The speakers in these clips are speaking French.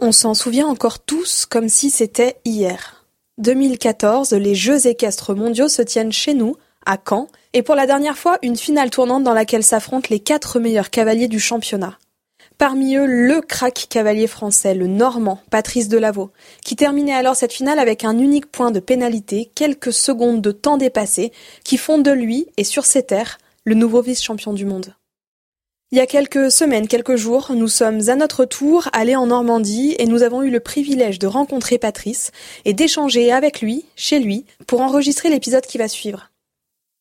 On s'en souvient encore tous comme si c'était hier. 2014, les Jeux équestres mondiaux se tiennent chez nous, à Caen, et pour la dernière fois, une finale tournante dans laquelle s'affrontent les quatre meilleurs cavaliers du championnat. Parmi eux, le crack cavalier français, le Normand, Patrice Delaveau, qui terminait alors cette finale avec un unique point de pénalité, quelques secondes de temps dépassé, qui font de lui, et sur ses terres, le nouveau vice-champion du monde. Il y a quelques semaines, quelques jours, nous sommes à notre tour allés en Normandie et nous avons eu le privilège de rencontrer Patrice et d'échanger avec lui, chez lui, pour enregistrer l'épisode qui va suivre.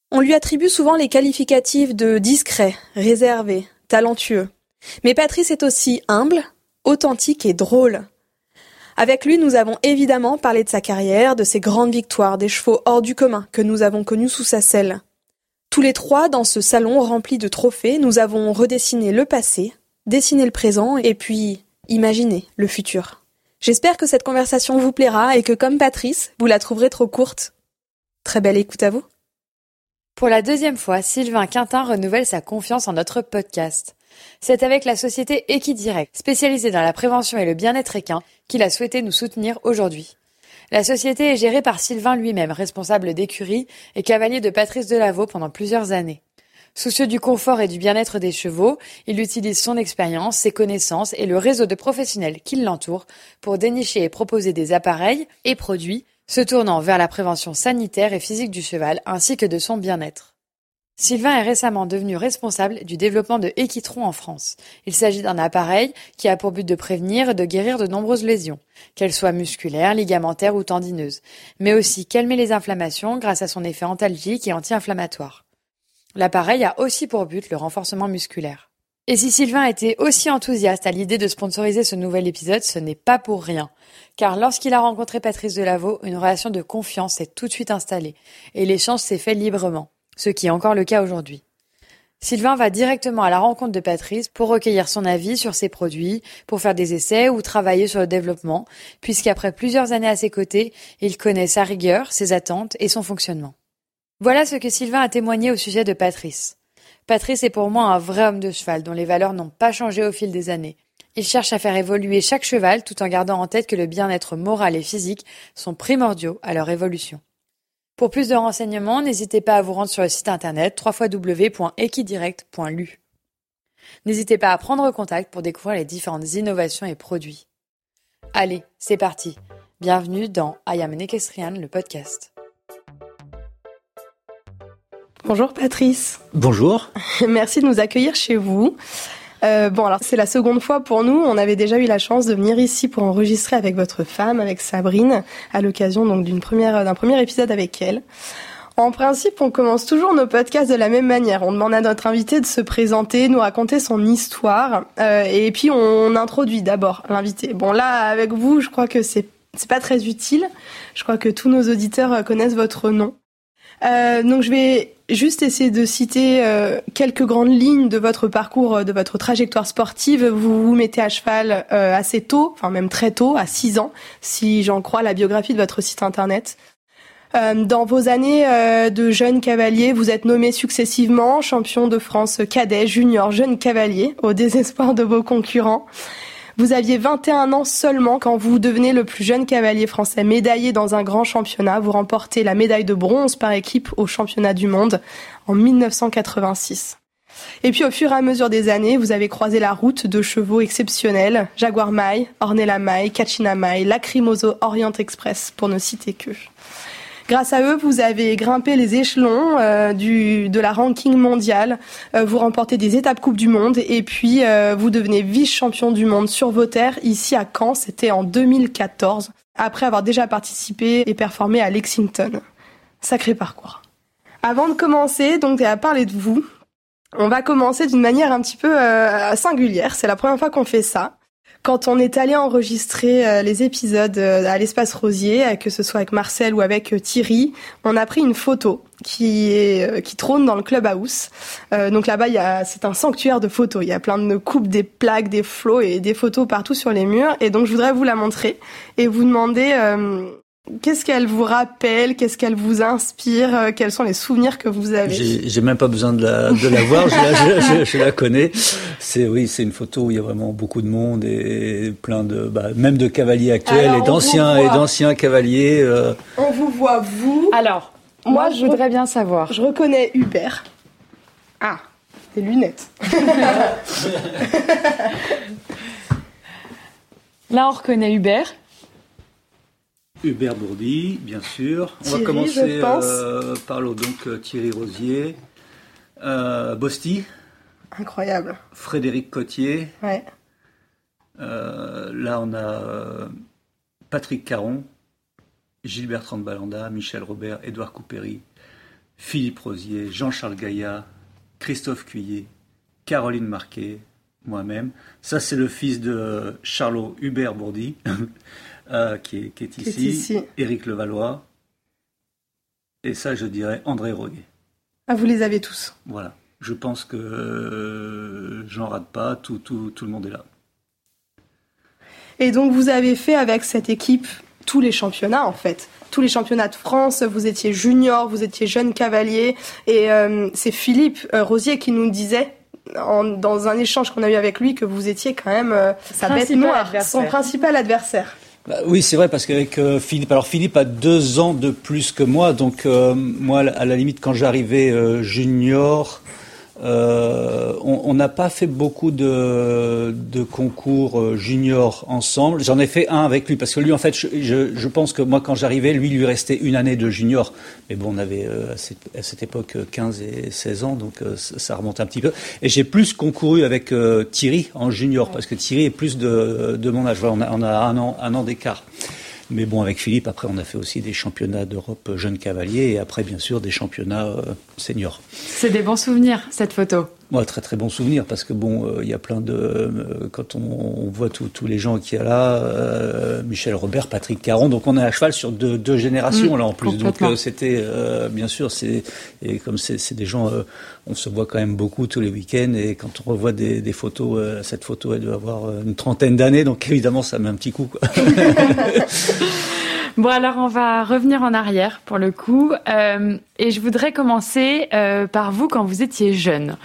On lui attribue souvent les qualificatifs de discret, réservé, talentueux. Mais Patrice est aussi humble, authentique et drôle. Avec lui, nous avons évidemment parlé de sa carrière, de ses grandes victoires, des chevaux hors du commun que nous avons connus sous sa selle. Tous les trois, dans ce salon rempli de trophées, nous avons redessiné le passé, dessiné le présent et puis imaginé le futur. J'espère que cette conversation vous plaira et que, comme Patrice, vous la trouverez trop courte. Très belle écoute à vous. Pour la deuxième fois, Sylvain Quintin renouvelle sa confiance en notre podcast. C'est avec la société Equidirect, spécialisée dans la prévention et le bien-être équin, qu'il a souhaité nous soutenir aujourd'hui. La société est gérée par Sylvain lui-même, responsable d'écurie et cavalier de Patrice Delaveau pendant plusieurs années. Soucieux du confort et du bien-être des chevaux, il utilise son expérience, ses connaissances et le réseau de professionnels qui l'entourent pour dénicher et proposer des appareils et produits se tournant vers la prévention sanitaire et physique du cheval ainsi que de son bien-être. Sylvain est récemment devenu responsable du développement de Equitron en France. Il s'agit d'un appareil qui a pour but de prévenir et de guérir de nombreuses lésions, qu'elles soient musculaires, ligamentaires ou tendineuses, mais aussi calmer les inflammations grâce à son effet antalgique et anti-inflammatoire. L'appareil a aussi pour but le renforcement musculaire. Et si Sylvain était aussi enthousiaste à l'idée de sponsoriser ce nouvel épisode, ce n'est pas pour rien. Car lorsqu'il a rencontré Patrice Delaveau, une relation de confiance s'est tout de suite installée, et l'échange s'est fait librement ce qui est encore le cas aujourd'hui. Sylvain va directement à la rencontre de Patrice pour recueillir son avis sur ses produits, pour faire des essais ou travailler sur le développement, puisqu'après plusieurs années à ses côtés, il connaît sa rigueur, ses attentes et son fonctionnement. Voilà ce que Sylvain a témoigné au sujet de Patrice. Patrice est pour moi un vrai homme de cheval dont les valeurs n'ont pas changé au fil des années. Il cherche à faire évoluer chaque cheval tout en gardant en tête que le bien-être moral et physique sont primordiaux à leur évolution. Pour plus de renseignements, n'hésitez pas à vous rendre sur le site internet www.equidirect.lu. N'hésitez pas à prendre contact pour découvrir les différentes innovations et produits. Allez, c'est parti. Bienvenue dans I Am an Equestrian, le podcast. Bonjour Patrice. Bonjour. Merci de nous accueillir chez vous. Euh, bon, alors c'est la seconde fois pour nous. On avait déjà eu la chance de venir ici pour enregistrer avec votre femme, avec Sabrine, à l'occasion donc d'une première d'un premier épisode avec elle. En principe, on commence toujours nos podcasts de la même manière. On demande à notre invité de se présenter, nous raconter son histoire, euh, et puis on introduit d'abord l'invité. Bon, là, avec vous, je crois que c'est c'est pas très utile. Je crois que tous nos auditeurs connaissent votre nom. Euh, donc je vais juste essayer de citer euh, quelques grandes lignes de votre parcours, euh, de votre trajectoire sportive. Vous vous mettez à cheval euh, assez tôt, enfin même très tôt, à 6 ans, si j'en crois la biographie de votre site internet. Dans vos années de jeune cavalier, vous êtes nommé successivement champion de France cadet, junior, jeune cavalier, au désespoir de vos concurrents. Vous aviez 21 ans seulement quand vous devenez le plus jeune cavalier français médaillé dans un grand championnat. Vous remportez la médaille de bronze par équipe au championnat du monde en 1986. Et puis au fur et à mesure des années, vous avez croisé la route de chevaux exceptionnels, Jaguar Mai, Ornella Mai, Kachina Mai, Lacrimoso Orient Express, pour ne citer que. Grâce à eux, vous avez grimpé les échelons euh, du, de la ranking mondiale. Euh, vous remportez des étapes Coupe du Monde et puis euh, vous devenez vice-champion du monde sur vos terres ici à Caen. C'était en 2014, après avoir déjà participé et performé à Lexington. Sacré parcours. Avant de commencer, donc à parler de vous, on va commencer d'une manière un petit peu singulière. C'est la première fois qu'on fait ça. Quand on est allé enregistrer euh, les épisodes euh, à l'espace Rosier, euh, que ce soit avec Marcel ou avec Thierry, on a pris une photo qui est qui trône dans le clubhouse. Euh, donc là-bas, a c'est un sanctuaire de photos. Il y a plein de coupes, des plaques, des flots et des photos partout sur les murs. Et donc je voudrais vous la montrer et vous demander Qu'est-ce qu'elle vous rappelle? Qu'est-ce qu'elle vous inspire? Euh, Quels sont les souvenirs que vous avez? J'ai même pas besoin de la, de la voir, je la, je, je, la connais. C'est oui, c'est une photo où il y a vraiment beaucoup de monde et plein de, bah, même de cavaliers actuels et d'anciens et d'anciens cavaliers. Euh... On vous voit vous. Alors, moi, je voudrais bien savoir. Je reconnais Hubert. Ah, des lunettes. Là, on reconnaît Hubert. Hubert Bourdi, bien sûr. On va commencer euh, par donc euh, Thierry Rosier, euh, Bosti. Incroyable. Frédéric Cotier. Ouais. Euh, là, on a Patrick Caron, Gilbert Balanda, Michel Robert, Édouard Coupéry, Philippe Rosier, Jean-Charles Gaillat, Christophe Cuillet, Caroline Marquet, moi-même. Ça, c'est le fils de Charlot Hubert Bourdi. Euh, qui, est, qui, est, ici, Éric Levallois, et ça, je dirais André Roguet. Ah, vous les avez tous Voilà. Je pense que euh, j'en rate pas, tout, tout, tout le monde est là. Et donc, vous avez fait avec cette équipe tous les championnats, en fait tous les championnats de France, vous étiez junior, vous étiez jeune cavalier, et euh, c'est Philippe euh, Rosier qui nous disait en, dans un échange qu'on a eu avec lui que vous étiez quand même euh, sa bête noire, son principal adversaire. Bah, oui, c'est vrai parce qu'avec euh, Philippe, alors Philippe a deux ans de plus que moi, donc euh, moi à la limite quand j'arrivais euh, junior, euh, on n'a pas fait beaucoup de, de concours euh, juniors ensemble. J'en ai fait un avec lui parce que lui, en fait, je, je, pense que moi, quand j'arrivais, lui, lui restait une année de junior. Mais bon, on avait euh, à, cette, à, cette, époque 15 et 16 ans, donc euh, ça remonte un petit peu. Et j'ai plus concouru avec euh, Thierry en junior parce que Thierry est plus de, de mon âge. Voilà, on a, on a un an, un an d'écart. Mais bon, avec Philippe, après, on a fait aussi des championnats d'Europe jeunes cavaliers et après, bien sûr, des championnats euh, seniors. C'est des bons souvenirs, cette photo. Moi, très très bon souvenir parce que bon, il euh, y a plein de euh, quand on, on voit tous les gens qui y a là, euh, Michel Robert, Patrick Caron, donc on est à cheval sur deux, deux générations mmh, là en plus. Donc euh, c'était euh, bien sûr c'est et comme c'est des gens, on se voit quand même beaucoup tous les week-ends et quand on revoit des, des photos, cette photo elle doit avoir une trentaine d'années, donc évidemment ça met un petit coup. Quoi. Bon, alors on va revenir en arrière pour le coup. Euh, et je voudrais commencer euh, par vous quand vous étiez jeune,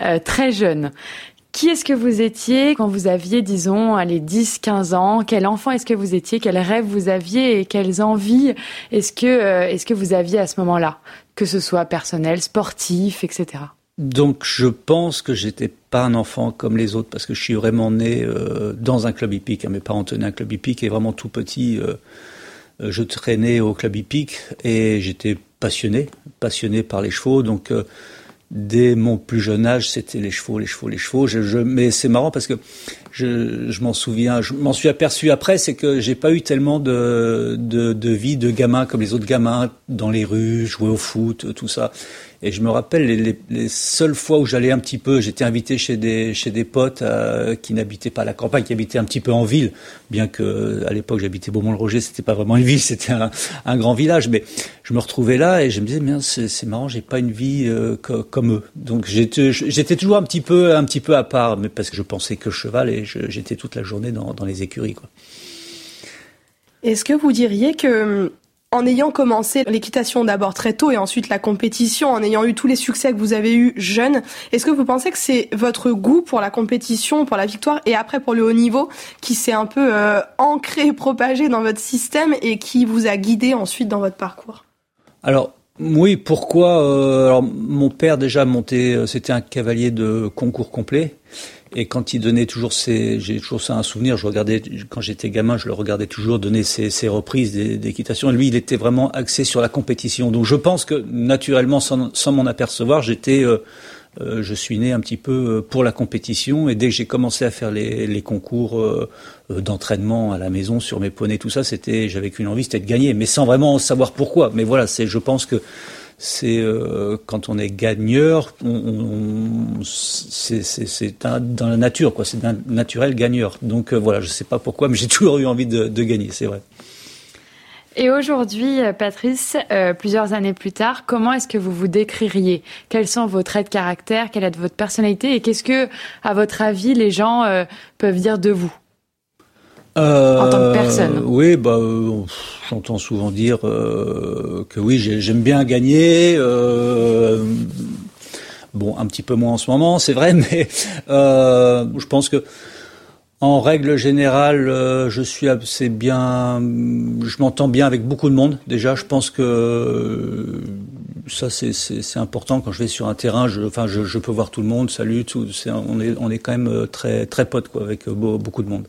euh, très jeune. Qui est-ce que vous étiez quand vous aviez, disons, les 10, 15 ans? Quel enfant est-ce que vous étiez? Quels rêves vous aviez? Et quelles envies est-ce que, est-ce que vous aviez à ce moment-là? Que ce soit personnel, sportif, etc. Donc je pense que j'étais pas un enfant comme les autres parce que je suis vraiment né dans un club hippique. Mes parents tenaient un club hippique et vraiment tout petit. Je traînais au club hippique et j'étais passionné, passionné par les chevaux. Donc, euh, dès mon plus jeune âge, c'était les chevaux, les chevaux, les chevaux. Je, je, mais c'est marrant parce que je, je m'en souviens, je m'en suis aperçu après, c'est que j'ai pas eu tellement de, de, de vie de gamin comme les autres gamins dans les rues, jouer au foot, tout ça. Et je me rappelle les, les, les seules fois où j'allais un petit peu, j'étais invité chez des chez des potes euh, qui n'habitaient pas à la campagne, qui habitaient un petit peu en ville, bien que à l'époque j'habitais Beaumont-le-Roger, c'était pas vraiment une ville, c'était un, un, grand village, mais je me retrouvais là et je me disais bien c'est marrant, j'ai pas une vie euh, co comme eux. Donc j'étais j'étais toujours un petit peu un petit peu à part, mais parce que je pensais que cheval et j'étais toute la journée dans, dans les écuries quoi. Est-ce que vous diriez que en ayant commencé l'équitation d'abord très tôt et ensuite la compétition, en ayant eu tous les succès que vous avez eus jeune, est-ce que vous pensez que c'est votre goût pour la compétition, pour la victoire et après pour le haut niveau qui s'est un peu euh, ancré, propagé dans votre système et qui vous a guidé ensuite dans votre parcours? Alors, oui, pourquoi euh, Alors, mon père déjà monté, euh, c'était un cavalier de concours complet. Et quand il donnait toujours ses, j'ai toujours ça un souvenir. Je regardais quand j'étais gamin, je le regardais toujours donner ses, ses reprises d'équitation. Lui, il était vraiment axé sur la compétition. Donc, je pense que naturellement, sans, sans m'en apercevoir, j'étais, euh, euh, je suis né un petit peu euh, pour la compétition. Et dès que j'ai commencé à faire les, les concours euh, d'entraînement à la maison sur mes poneys, tout ça, c'était, j'avais qu'une envie, c'était de gagner, mais sans vraiment savoir pourquoi. Mais voilà, c'est, je pense que c'est euh, quand on est gagneur, c'est dans la nature, quoi. C'est naturel gagneur. Donc euh, voilà, je sais pas pourquoi, mais j'ai toujours eu envie de, de gagner, c'est vrai. Et aujourd'hui, euh, Patrice, plusieurs années plus tard, comment est-ce que vous vous décririez? Quels sont vos traits de caractère? Quelle est votre personnalité? Et qu'est-ce que, à votre avis, les gens peuvent dire de vous? En tant que personne Oui, bah, j'entends souvent dire euh, que oui, j'aime bien gagner. Euh, bon, un petit peu moins en ce moment, c'est vrai, mais euh, je pense que en règle générale, je suis assez bien, je m'entends bien avec beaucoup de monde. Déjà, je pense que ça c'est important quand je vais sur un terrain. Je, enfin, je, peux voir tout le monde, salut, tout, on est on est quand même très très potes quoi avec beaucoup de monde.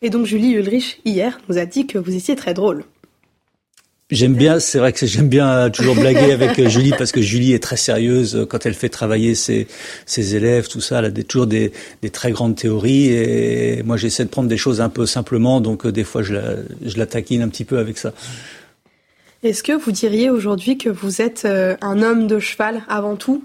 Et donc Julie Ulrich, hier, nous a dit que vous étiez très drôle. J'aime bien, c'est vrai que j'aime bien toujours blaguer avec euh, Julie parce que Julie est très sérieuse euh, quand elle fait travailler ses, ses élèves, tout ça. Elle a des, toujours des, des, très grandes théories et moi j'essaie de prendre des choses un peu simplement, donc euh, des fois je la, je la taquine un petit peu avec ça. Est-ce que vous diriez aujourd'hui que vous êtes un homme de cheval avant tout?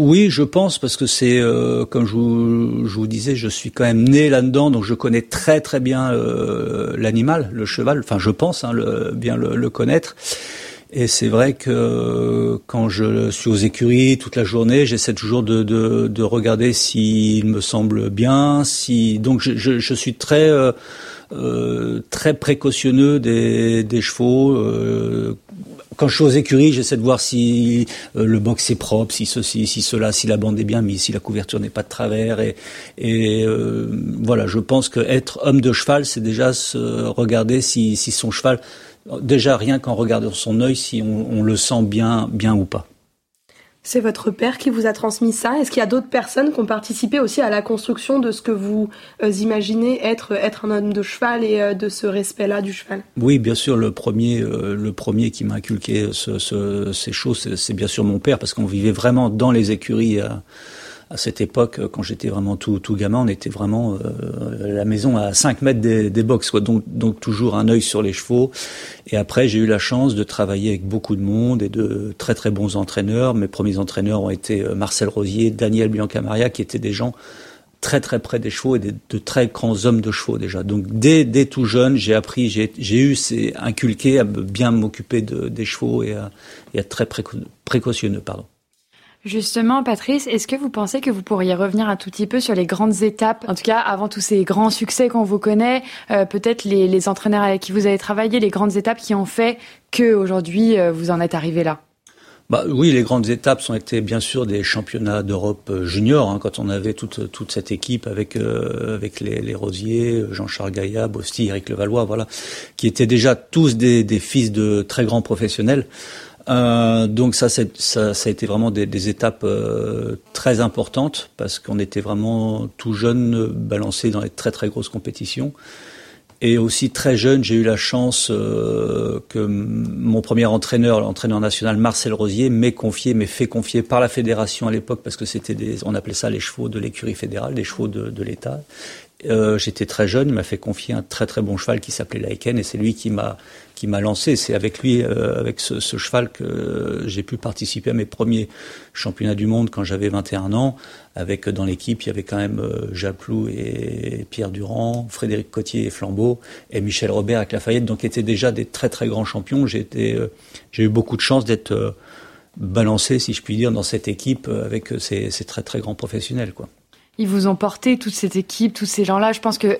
Oui, je pense parce que c'est euh, comme je vous, disais, je suis quand même né là-dedans, donc je connais très très bien euh, l'animal, le cheval. Enfin, je pense hein, bien le, connaître. Et c'est vrai que quand je suis aux écuries toute la journée, j'essaie toujours de, de, de regarder s'il me semble bien. Si donc je, je, suis très euh, très précautionneux des, chevaux. Quand je suis aux écuries, j'essaie de voir si euh, le box est propre, si ceci, si cela, si la bande est bien mise, si la couverture n'est pas de travers. Et, euh, voilà, je pense que être homme de cheval, c'est déjà se regarder si, si son cheval, déjà rien qu'en regardant son œil, si on, on le sent bien, bien ou pas. C'est votre père qui vous a transmis ça. Est-ce qu'il y a d'autres personnes qui ont participé aussi à la construction de ce que vous euh, imaginez être, être un homme de cheval et euh, de ce respect-là du cheval? Oui, bien sûr, le premier, euh, le premier qui m'a inculqué ce, ce, ces choses, c'est bien sûr mon père, parce qu'on vivait vraiment dans les écuries cette époque, quand j'étais vraiment tout, tout gamin, on était vraiment euh, la maison à 5 mètres des, des box, quoi. Donc, donc toujours un œil sur les chevaux. Et après, j'ai eu la chance de travailler avec beaucoup de monde et de très très bons entraîneurs. Mes premiers entraîneurs ont été euh, Marcel Rosier, Daniel Biancamaria, qui étaient des gens très très près des chevaux et de très grands hommes de chevaux déjà. Donc dès, dès tout jeune, j'ai appris, j'ai eu, c'est inculqué à bien m'occuper de, des chevaux et à, et à être très précautionneux, pardon. Justement, Patrice, est-ce que vous pensez que vous pourriez revenir un tout petit peu sur les grandes étapes, en tout cas avant tous ces grands succès qu'on vous connaît, euh, peut-être les, entraîneurs avec qui vous avez travaillé, les grandes étapes qui ont fait que aujourd'hui euh, vous en êtes arrivé là? Bah, oui, les grandes étapes ont été bien sûr des championnats d'Europe euh, junior, hein, quand on avait toute, toute cette équipe avec, euh, avec les, les Rosiers, Jean-Charles Gaillat, Bosti, Eric Levallois, voilà, qui étaient déjà tous des, des fils de très grands professionnels. Euh, donc ça, ça, a été vraiment des, étapes euh, très importantes parce qu'on était vraiment tout jeune, balancé dans les très très grosses compétitions. Et aussi très jeune, j'ai eu la chance euh, que mon premier entraîneur, l'entraîneur national Marcel Rosier, m'ait confié, m'ait fait confier par la fédération à l'époque parce que c'était des, on appelait ça les chevaux de l'écurie fédérale, les chevaux de, l'État. Euh, J'étais très jeune, il m'a fait confier un très très bon cheval qui s'appelait Laiken et c'est lui qui m'a qui m'a lancé. C'est avec lui, euh, avec ce, cheval que j'ai pu participer à mes premiers championnats du monde quand j'avais 21 ans. Avec dans l'équipe, il y avait quand même euh, Japlou et Pierre Durand, Frédéric Cotier et Flambeau et Michel Robert avec Lafayette, donc étaient déjà des très très grands champions. J'ai euh, eu beaucoup de chance d'être euh, balancé, si je puis dire, dans cette équipe avec ces, très très grands professionnels, ils vous ont porté toute cette équipe, tous ces gens-là. Je pense que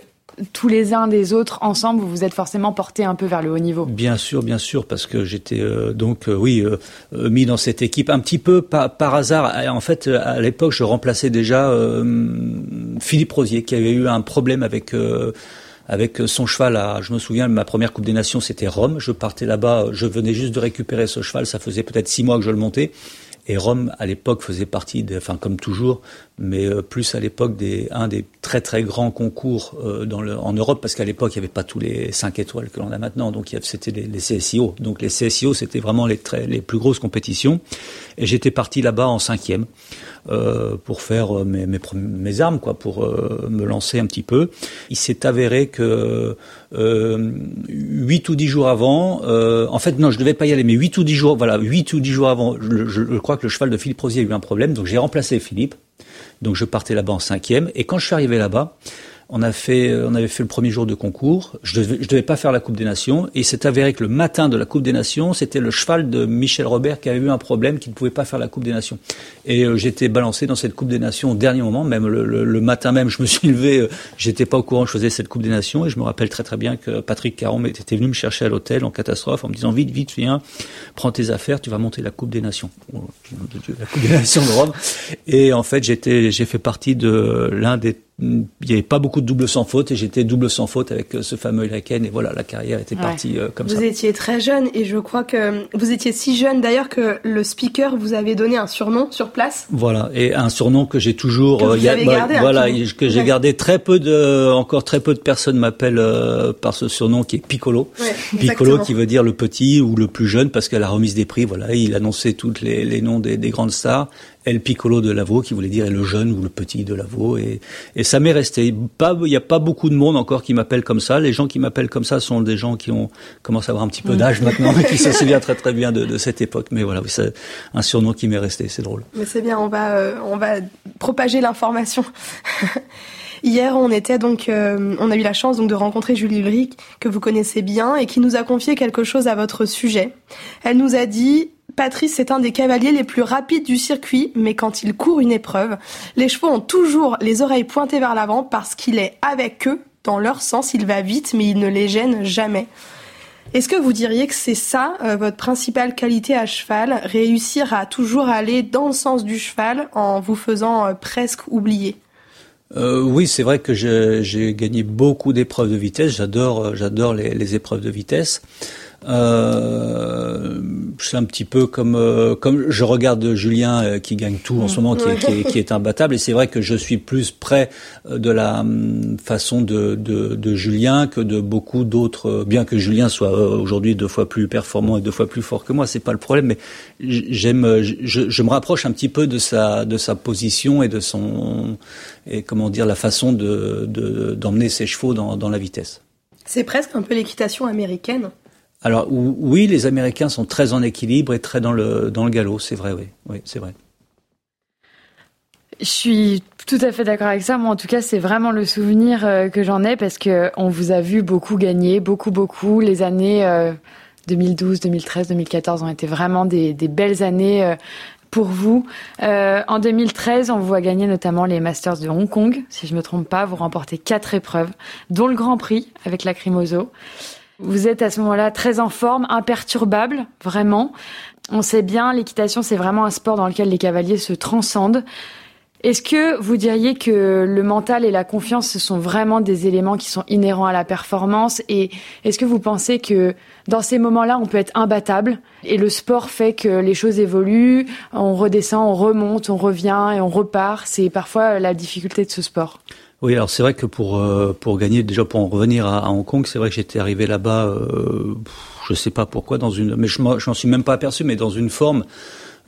tous les uns des autres ensemble, vous vous êtes forcément portés un peu vers le haut niveau. Bien sûr, bien sûr, parce que j'étais euh, donc euh, oui euh, mis dans cette équipe un petit peu par, hasard. En fait, à l'époque, je remplaçais déjà Philippe Rosier qui avait eu un problème avec avec son cheval. Je me souviens, ma première Coupe des Nations, c'était Rome. Je partais là-bas, je venais juste de récupérer ce cheval. Ça faisait peut-être six mois que je le montais. Et Rome, à l'époque, faisait partie, enfin comme toujours, mais plus à l'époque des un des très très grands concours euh, dans le, en Europe, parce qu'à l'époque, il n'y avait pas tous les 5 étoiles que l'on a maintenant, donc c'était les, les, CSIO. Donc les CSIO, c'était vraiment les, très, les plus grosses compétitions. Et j'étais parti là-bas en cinquième euh, pour faire euh, mes, mes, mes, armes, quoi, pour euh, me lancer un petit peu. Il s'est avéré que euh, 8 ou 10 jours avant, euh, en fait non, je devais pas y aller, mais 8 ou 10 jours, voilà, 8 ou 10 jours avant, je, je, je crois que le cheval de Philippe Rosier a eu un problème, donc j'ai remplacé Philippe. Donc je partais là-bas en cinquième. Et quand je suis arrivé là-bas, on a fait, on avait fait le premier jour de concours. Je devais, je devais pas faire la Coupe des Nations. Et c'est avéré que le matin de la Coupe des Nations, c'était le cheval de Michel Robert qui avait eu un problème, qui ne pouvait pas faire la Coupe des Nations. Et euh, j'étais balancé dans cette Coupe des Nations au dernier moment. Même le, le, le matin même, je me suis levé. Euh, j'étais pas au courant je faisais cette Coupe des Nations. Et je me rappelle très très bien que Patrick Caron était venu me chercher à l'hôtel en catastrophe en me disant vite, vite, viens, prends tes affaires, tu vas monter la Coupe des Nations. Oh, la Coupe des Nations de Rome. Et en fait, j'ai fait partie de l'un des il n'y avait pas beaucoup de double sans faute et j'étais double sans faute avec euh, ce fameux Iraken et voilà la carrière était Ouais. partie euh, comme vous ça. Vous étiez très jeune et je crois que vous étiez si jeune d'ailleurs que le speaker vous avait donné un surnom sur place. Voilà et un surnom que j'ai toujours Que vous euh, avez bah, gardé, hein, voilà que j'ai Ouais. gardé très peu de encore très peu de personnes m'appellent euh, par ce surnom qui est Piccolo. Ouais, Piccolo qui veut dire le petit ou le plus jeune parce qu'à la remise des prix voilà il annonçait toutes les, les noms des, des grandes stars El Piccolo de Lavaux qui voulait dire le jeune ou le petit de Lavaux. Et, et ça m'est resté. Il y a pas beaucoup de monde encore qui m'appelle comme ça. Les gens qui m'appellent comme ça sont des gens qui ont commencé à avoir un petit peu d'âge maintenant et qui se souviennent très très bien de, de cette époque. Mais voilà c'est un surnom qui m'est resté c'est drôle. Mais c'est bien, on va, euh, on va propager l'information. Hier, on était donc, euh, on a eu la chance donc de rencontrer Julie Ulrich, que vous connaissez bien, et qui nous a confié quelque chose à votre sujet. Elle nous a dit, Patrice est un des cavaliers les plus rapides du circuit, mais quand il court une épreuve, les chevaux ont toujours les oreilles pointées vers l'avant parce qu'il est avec eux, dans leur sens, il va vite, mais il ne les gêne jamais. Est-ce que vous diriez que c'est ça euh, votre principale qualité à cheval, réussir à toujours aller dans le sens du cheval en vous faisant euh, presque oublier? Euh, oui, c'est vrai que j'ai gagné beaucoup d'épreuves de vitesse. J'adore, les épreuves de vitesse. Euh, c'est un petit peu comme euh, comme je regarde Julien euh, qui gagne tout en ce moment, qui est, imbattable. Et c'est vrai que je suis plus près euh, de la façon de, Julien que de beaucoup d'autres. Bien que Julien soit aujourd'hui deux fois plus performant et deux fois plus fort que moi, c'est pas le problème. Mais j'aime, je, me rapproche un petit peu de sa de sa position et de son et comment dire la façon de de- d'emmener ses chevaux dans la vitesse. C'est presque un peu l'équitation américaine. Alors ou- oui, les Américains sont très en équilibre et très dans le dans le galop, c'est vrai, oui, oui, c'est vrai. Je suis tout à fait d'accord avec ça. Moi, en tout cas, c'est vraiment le souvenir euh, que j'en ai parce que on vous a vu beaucoup gagner, beaucoup, beaucoup. Les années euh, 2012, 2013, 2014 ont été vraiment des, des belles années euh, pour vous. Euh, en 2013, on vous voit gagner notamment les Masters de Hong Kong, si je me trompe pas. Vous remportez quatre épreuves, dont le Grand Prix avec la Crimoso. Vous êtes à ce moment-là très en forme, imperturbable, vraiment. On sait bien, l'équitation, c'est vraiment un sport dans lequel les cavaliers se transcendent. Est-ce que vous diriez que le mental et la confiance, ce sont vraiment des éléments qui sont inhérents à la performance? Et est-ce que vous pensez que dans ces moments-là, on peut être imbattable et le sport fait que les choses évoluent, on redescend, on remonte, on revient et on repart? C'est parfois la difficulté de ce sport. Oui, alors c'est vrai que pour euh, pour gagner déjà pour en revenir à, à Hong Kong, c'est vrai que j'étais arrivé là-bas, euh, je sais pas pourquoi dans une, mais je m'en suis même pas aperçu, mais dans une forme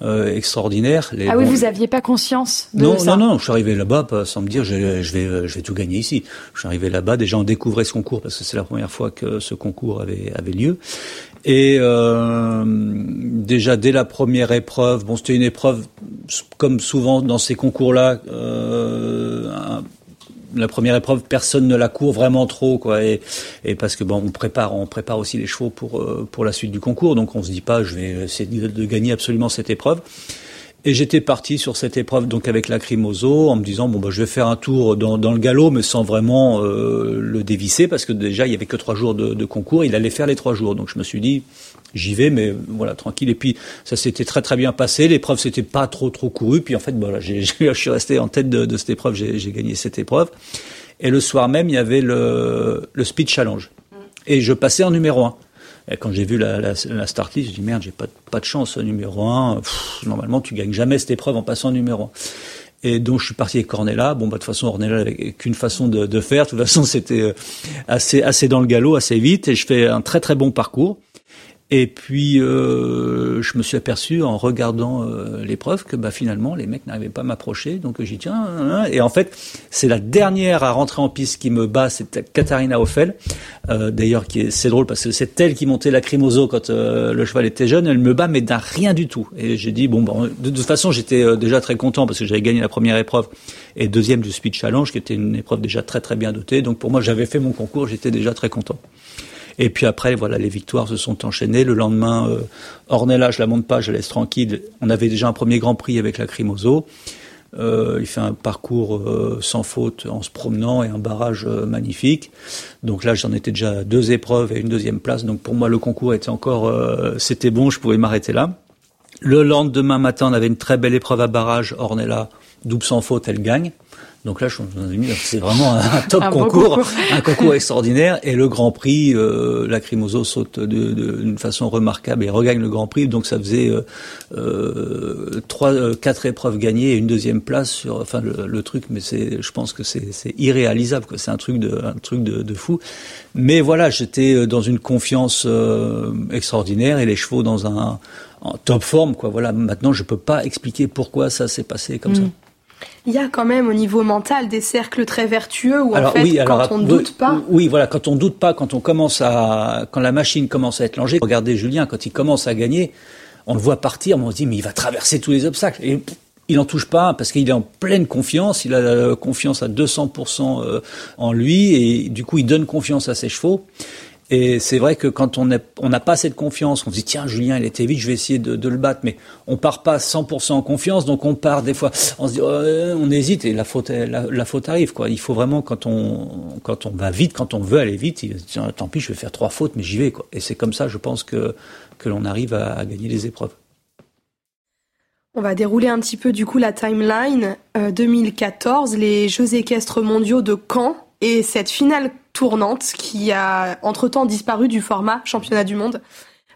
euh, extraordinaire. Les- ah oui, bon, vous aviez pas conscience de non, ça non, non, je suis arrivé là-bas sans me dire je, je vais, euh, je vais tout gagner ici. Je suis arrivé là-bas, déjà on découvrait ce concours parce que c'est la première fois que ce concours avait, avait lieu. Et euh, déjà dès la première épreuve, bon c'était une épreuve comme souvent dans ces concours-là, euh, un- la première épreuve, personne ne la court vraiment trop, quoi. Et, et parce que bon, on prépare, on prépare aussi les chevaux pour euh, pour la suite du concours, donc on se dit pas, je vais essayer de, gagner absolument cette épreuve. Et j'étais parti sur cette épreuve donc avec la Crimoso en me disant bon bah je vais faire un tour dans, dans le galop mais sans vraiment euh, le dévisser parce que déjà il y avait que trois jours de, de concours il allait faire les trois jours donc je me suis dit j'y vais mais voilà tranquille et puis ça s'était très très bien passé l'épreuve s'était pas trop trop courue puis en fait voilà j'ai, je suis resté en tête de, cette épreuve j'ai, j'ai gagné cette épreuve et le soir même il y avait le, le speed challenge et je passais en numéro un et quand j'ai vu la, la, la start list, j'ai dit merde, j'ai pas, pas de chance, numéro un. Pff, normalement, tu gagnes jamais cette épreuve en passant numéro un. Et donc je suis parti avec Ornella. Bon bah de toute façon Ornella avait qu'une façon de, de, faire. De toute façon c'était assez assez dans le galop, assez vite. Et je fais un très très bon parcours. Et puis, euh, je me suis aperçu en regardant euh, l'épreuve que bah, finalement, les mecs n'arrivaient pas à m'approcher. Donc, dit, tiens, hein, hein. et en fait, c'est la dernière à rentrer en piste qui me bat, c'est Katharina Hoffel. Euh, D'ailleurs, qui est, c'est drôle parce que c'est elle qui montait la crimoso quand euh, le cheval était jeune. Elle me bat, mais d'un rien du tout. Et j'ai dit, bon, bon, de toute façon, j'étais euh, déjà très content parce que j'avais gagné la première épreuve et deuxième du Speed Challenge, qui était une épreuve déjà très, très bien dotée. Donc, pour moi, j'avais fait mon concours, j'étais déjà très content. Et puis après, voilà, les victoires se sont enchaînées. Le lendemain, euh, Ornella, je la monte pas, je la laisse tranquille. On avait déjà un premier Grand Prix avec la Crimoso. Euh, il fait un parcours euh, sans faute en se promenant et un barrage euh, magnifique. Donc là, j'en étais déjà à deux épreuves et une deuxième place. Donc pour moi, le concours était encore, euh, c'était bon, je pouvais m'arrêter là. Le lendemain matin, on avait une très belle épreuve à barrage. Ornella, double sans faute, elle gagne. Donc là, c'est vraiment un top concours, un concours extraordinaire. Et le Grand Prix, euh, la Crimoso saute d'une façon remarquable et regagne le Grand Prix. Donc ça faisait euh, euh trois, euh, quatre épreuves gagnées et une deuxième place sur, enfin le, le truc. Mais c'est, je pense que c'est irréalisable. C'est un truc de, un truc de, de fou. Mais voilà, j'étais dans une confiance euh, extraordinaire et les chevaux dans un en top forme. Quoi. Voilà. Maintenant, je peux pas expliquer pourquoi ça s'est passé comme mmh. ça il y a quand même au niveau mental des cercles très vertueux où alors, en fait oui, alors, quand on ne doute pas. Oui, voilà, quand on doute pas, quand on commence à, quand la machine commence à être langée. Regardez Julien, quand il commence à gagner, on le voit partir, mais on se dit mais il va traverser tous les obstacles. Et il n'en touche pas parce qu'il est en pleine confiance, il a confiance à 200% euh, en lui et du coup il donne confiance à ses chevaux. Et c'est vrai que quand on n'a pas cette confiance, on se dit tiens Julien il était vite, je vais essayer de, le battre, mais on part pas 100% en confiance, donc on part des fois, on se dit oh, on hésite et la faute la, faute arrive quoi. Il faut vraiment quand on quand on va vite, quand on veut aller vite, il, tiens, tant pis je vais faire trois fautes mais j'y vais quoi. Et c'est comme ça je pense que que l'on arrive à, à, gagner les épreuves. On va dérouler un petit peu du coup la timeline euh, 2014, les Jeux équestres mondiaux de Caen et cette finale tournante qui a entre-temps disparu du format championnat du monde,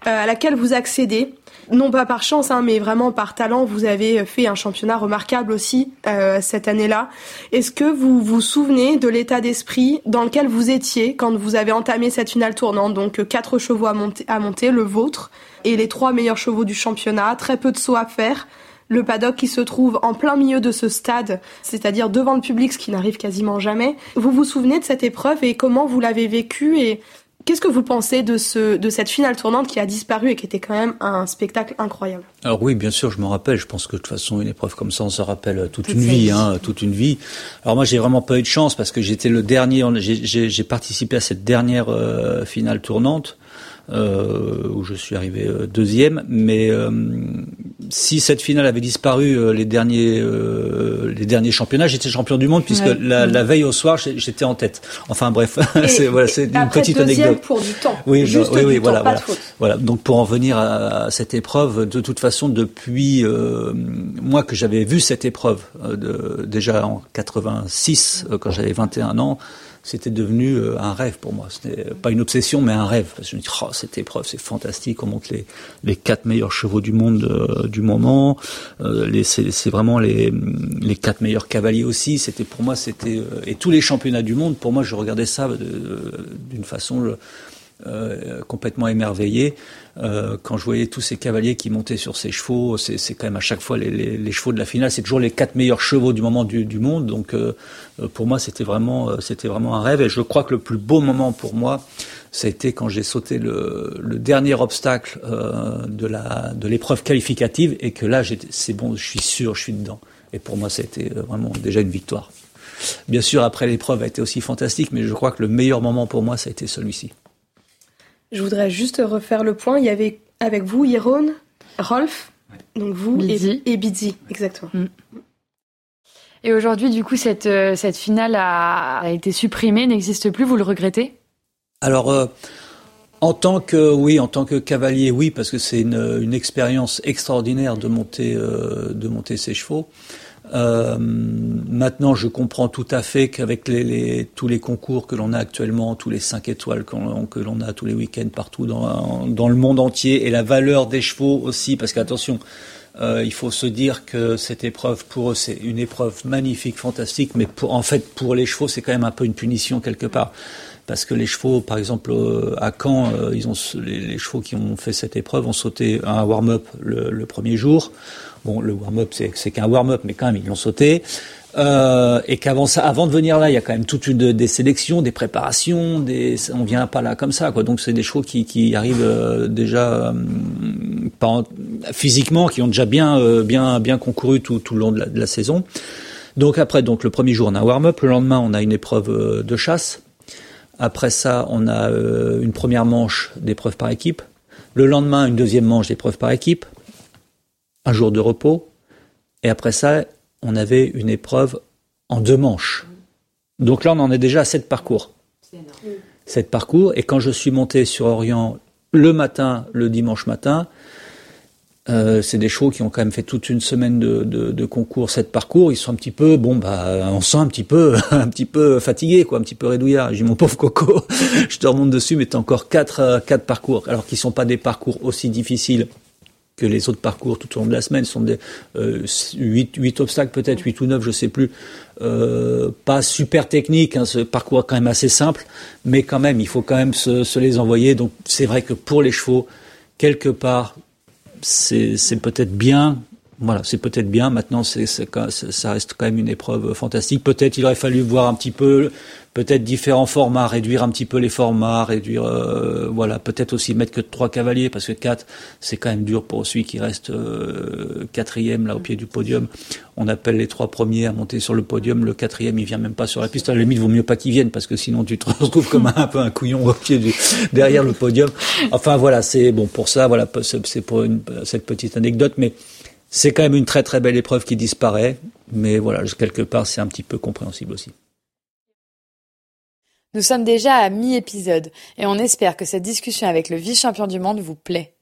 euh, à laquelle vous accédez. Non pas par chance, hein, mais vraiment par talent. Vous avez fait un championnat remarquable aussi euh, cette année-là. Est-ce que vous vous souvenez de l'état d'esprit dans lequel vous étiez quand vous avez entamé cette finale tournante? Donc quatre chevaux à monter, à monter, le vôtre, et les trois meilleurs chevaux du championnat, très peu de sauts à faire le paddock qui se trouve en plein milieu de ce stade, c'est-à-dire devant le public, ce qui n'arrive quasiment jamais. Vous vous souvenez de cette épreuve et comment vous l'avez vécue et Qu'est-ce que vous pensez de, ce, de cette finale tournante qui a disparu et qui était quand même un spectacle incroyable? Alors oui, bien sûr, je me rappelle. Je pense que de toute façon, une épreuve comme ça, on se rappelle toute, toute une vie, hein, toute une vie. Alors moi, j'ai vraiment pas eu de chance parce que j'étais le dernier. J'ai participé à cette dernière euh, finale tournante où je suis arrivé euh, deuxième. Mais euh, si cette finale avait disparu euh, les derniers euh, les derniers championnats, j'étais champion du monde puisque ouais. la, la, veille au soir j'étais en tête. Enfin bref, c'est voilà, c'est une petite anecdote. pour du temps. Oui, Juste oui, du oui, temps, voilà, pas voilà, de faute. voilà. Donc pour en venir à, à, cette épreuve, de toute façon depuis euh, moi que j'avais vu cette épreuve de, déjà en 86 quand j'avais 21 ans c'était devenu euh, un rêve pour moi. C'était pas une obsession, mais un rêve. Parce que je me dis, oh, cette épreuve, c'est fantastique. On monte les, les quatre meilleurs chevaux du monde euh, du moment. Euh, c'est vraiment les, les quatre meilleurs cavaliers aussi. C'était pour moi, c'était euh, et tous les championnats du monde. Pour moi, je regardais ça d'une façon euh, complètement émerveillé euh, quand je voyais tous ces cavaliers qui montaient sur ces chevaux. C'est quand même à chaque fois les, les, les chevaux de la finale. C'est toujours les quatre meilleurs chevaux du moment du, du monde. Donc euh, pour moi, c'était vraiment, euh, c'était vraiment un rêve. Et je crois que le plus beau moment pour moi, ça a été quand j'ai sauté le, le, dernier obstacle euh, de la de l'épreuve qualificative et que là, c'est bon, je suis sûr, je suis dedans. Et pour moi, ça a été vraiment déjà une victoire. Bien sûr, après l'épreuve a été aussi fantastique, mais je crois que le meilleur moment pour moi, ça a été celui-ci. Je voudrais juste refaire le point. Il y avait avec vous Yaron, Rolf, donc vous Bidzi. et, et Bidzi, exactement. Mm. Et aujourd'hui, du coup, cette, euh, cette finale a, a été supprimée, n'existe plus. Vous le regrettez? Alors, euh, en tant que oui, en tant que cavalier, oui, parce que c'est une, une expérience extraordinaire de monter euh, de monter ses chevaux. Euh, maintenant, je comprends tout à fait qu'avec tous les concours que l'on a actuellement, tous les 5 étoiles que l'on a tous les week-ends partout dans, le monde entier, et la valeur des chevaux aussi, parce qu'attention, euh, il faut se dire que cette épreuve, pour eux, c'est une épreuve magnifique, fantastique, mais en fait, pour les chevaux, c'est quand même un peu une punition quelque part. Parce que les chevaux, par exemple, euh, à Caen, euh, ils ont, les, chevaux qui ont fait cette épreuve ont sauté un warm-up le premier jour. Bon, le warm-up, c'est qu'un warm-up, mais quand même, ils l'ont sauté. Euh, et qu'avant ça, avant de venir là, il y a quand même toute une des sélections, des préparations, des, on vient pas là comme ça. Donc c'est des chevaux qui, arrivent euh, déjà euh, physiquement, qui ont déjà bien, bien, bien concouru tout, tout le long de la, saison. Donc après, donc le premier jour on a un warm-up, le lendemain on a une épreuve de chasse. Après ça, on a une première manche d'épreuve par équipe. Le lendemain, une deuxième manche d'épreuve par équipe un jour de repos, et après ça, on avait une épreuve en deux manches. Donc là, on en est déjà à sept parcours. Sept parcours, et quand je suis monté sur Orient le matin, le dimanche matin, euh, c'est des chevaux qui ont quand même fait toute une semaine de, de, de, concours, sept parcours. Ils sont un petit peu, bon bah, on sent un petit peu, un petit peu fatigué, quoi, un petit peu rédouillard. J'ai mon pauvre coco, je te remonte dessus, mais t'as encore quatre, euh, quatre parcours, alors qu'ils sont pas des parcours aussi difficiles que les autres parcours tout au long de la semaine sont des euh, 8, 8 obstacles peut-être, 8 ou 9, je sais plus. Euh, pas super technique, hein, ce parcours quand même assez simple, mais quand même, il faut quand même se, se les envoyer. Donc c'est vrai que pour les chevaux, quelque part, c'est peut-être bien. Voilà, c'est peut-être bien. Maintenant, c'est ça reste quand même une épreuve fantastique. Peut-être il aurait fallu voir un petit peu peut-être différents formats, réduire un petit peu les formats, réduire, euh, voilà, peut-être aussi mettre que trois cavaliers parce que quatre, c'est quand même dur pour celui qui reste euh, quatrième là au pied du podium. On appelle les trois premiers à monter sur le podium, le quatrième il vient même pas sur la piste. À la limite, vaut mieux pas qu'il vienne parce que sinon tu te retrouves comme un, un peu un couillon au pied du derrière le podium. Enfin voilà, c'est bon pour ça, voilà, c'est pour une, cette petite anecdote, mais c'est quand même une très très belle épreuve qui disparaît, mais voilà, quelque part c'est un petit peu compréhensible aussi. Nous sommes déjà à mi-épisode et on espère que cette discussion avec le vice-champion du monde vous plaît.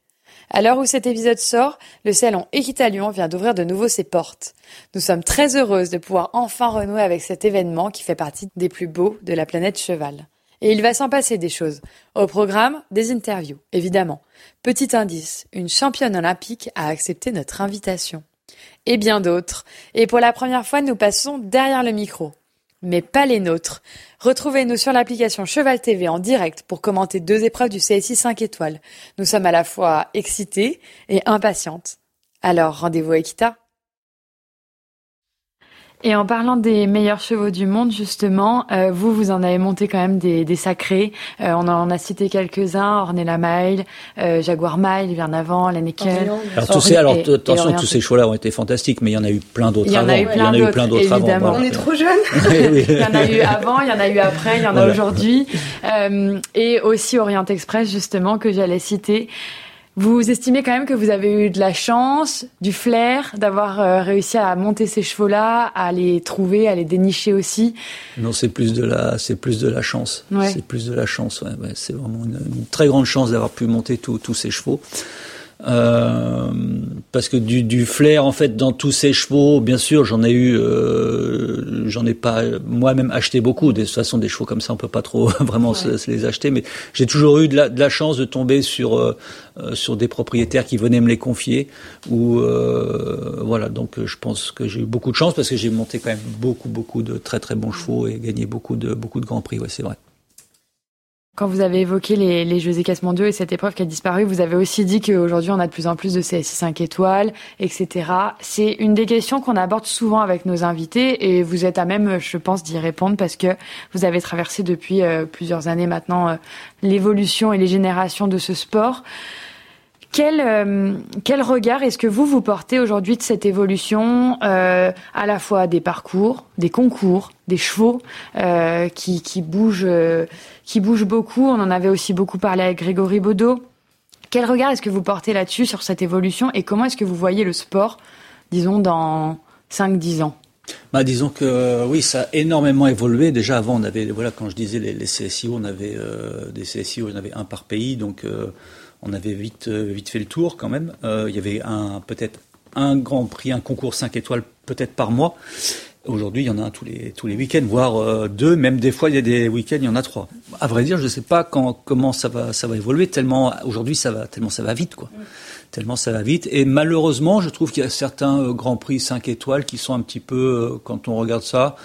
À l'heure où cet épisode sort, le salon Equitalion vient d'ouvrir de nouveau ses portes. Nous sommes très heureuses de pouvoir enfin renouer avec cet événement qui fait partie des plus beaux de la planète cheval. Et il va s'en passer des choses. Au programme, des interviews, évidemment. Petit indice, une championne olympique a accepté notre invitation. Et bien d'autres. Et pour la première fois, nous passons derrière le micro mais pas les nôtres. Retrouvez-nous sur l'application Cheval TV en direct pour commenter deux épreuves du CSI 5 étoiles. Nous sommes à la fois excités et impatientes. Alors, rendez-vous à Equita. Et en parlant des meilleurs chevaux du monde, justement, euh, vous, vous en avez monté quand même des, des sacrés. Euh, on en a cité quelques-uns, Ornella Mile, euh, Jaguar Mile, bien avant, Lenneken. Alors, tous ces, alors, attention, tous ces chevaux-là ont été fantastiques, mais il y en a eu plein d'autres avant. Il y en a eu plein d'autres avant. Voilà. On est trop jeunes. il y en a eu avant, il y en a eu après, il y en a voilà. aujourd'hui. Euh, et aussi Orient Express, justement, que j'allais citer. Vous estimez quand même que vous avez eu de la chance, du flair, d'avoir euh, réussi à monter ces chevaux-là, à les trouver, à les dénicher aussi. Non, c'est plus de la, c'est plus de la chance. Ouais. C'est plus de la chance. Ouais, ouais. C'est vraiment une, une, très grande chance d'avoir pu monter tous ces chevaux. Euh, parce que du, du, flair en fait dans tous ces chevaux, bien sûr, j'en ai eu, euh, j'en ai pas moi-même acheté beaucoup. De toute façon, des chevaux comme ça, on peut pas trop vraiment ouais. se, se, les acheter, mais j'ai toujours eu de la, de la, chance de tomber sur euh, sur des propriétaires qui venaient me les confier. Ou euh, voilà, donc je pense que j'ai eu beaucoup de chance parce que j'ai monté quand même beaucoup beaucoup de très très bons chevaux et gagné beaucoup de beaucoup de grands prix. Ouais, c'est vrai. Quand vous avez évoqué les, les Jeux Écasse mondiaux et cette épreuve qui a disparu, vous avez aussi dit qu'aujourd'hui on a de plus en plus de CSI 5 étoiles, etc. C'est une des questions qu'on aborde souvent avec nos invités et vous êtes à même, je pense, d'y répondre parce que vous avez traversé depuis euh, plusieurs années maintenant euh, l'évolution et les générations de ce sport. Quel, euh, quel regard est-ce que vous vous portez aujourd'hui de cette évolution, euh, à la fois des parcours, des concours, des chevaux euh, qui, qui bougent, qui bougent beaucoup? On en avait aussi beaucoup parlé avec Grégory Baudot. Quel regard est-ce que vous portez là-dessus sur cette évolution et comment est-ce que vous voyez le sport, disons dans 5-10 ans? Bah, disons que oui, ça a énormément évolué. Déjà avant, on avait, voilà, quand je disais les, les CSIO, on avait des CSIO, on avait un par pays, donc on avait vite, vite fait le tour quand même. Euh, il y avait un peut-être un grand prix, un concours 5 étoiles peut-être par mois. Aujourd'hui, il y en a un tous les tous les week-ends, voire euh, deux. Même des fois, il y a des week-ends, il y en a trois. À vrai dire, je ne sais pas comment ça va ça va évoluer. Tellement aujourd'hui, ça va tellement ça va vite, quoi. Tellement ça va vite. Et malheureusement, je trouve qu'il y a certains euh, grands prix 5 étoiles qui sont un petit peu, euh, quand on regarde ça,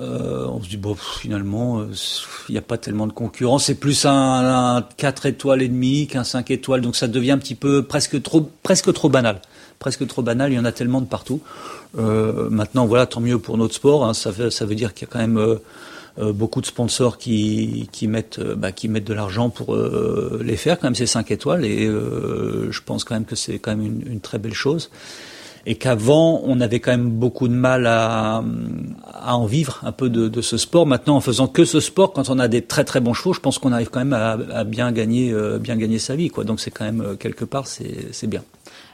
euh, on se dit bon finalement euh, il n'y a pas tellement de concurrence. C'est plus un, un 4 étoiles et demi qu'un 5 étoiles. Donc ça devient un petit peu presque trop presque trop banal. Presque trop banal. Il y en a tellement de partout. Euh, maintenant voilà tant mieux pour notre sport hein, ça, veut, ça veut dire qu'il y a quand même euh, euh beaucoup de sponsors qui, qui mettent bah, qui mettent de l'argent pour les faire quand même ces 5 étoiles. Et je pense quand même que c'est quand même une, une très belle chose et qu'avant on avait quand même beaucoup de mal à, à en vivre un peu de, de, ce sport. Maintenant, en faisant que ce sport, quand on a des très très bons chevaux, je pense qu'on arrive quand même à, à bien gagner, euh, bien gagner sa vie, quoi. Donc c'est quand même euh, quelque part, c'est bien.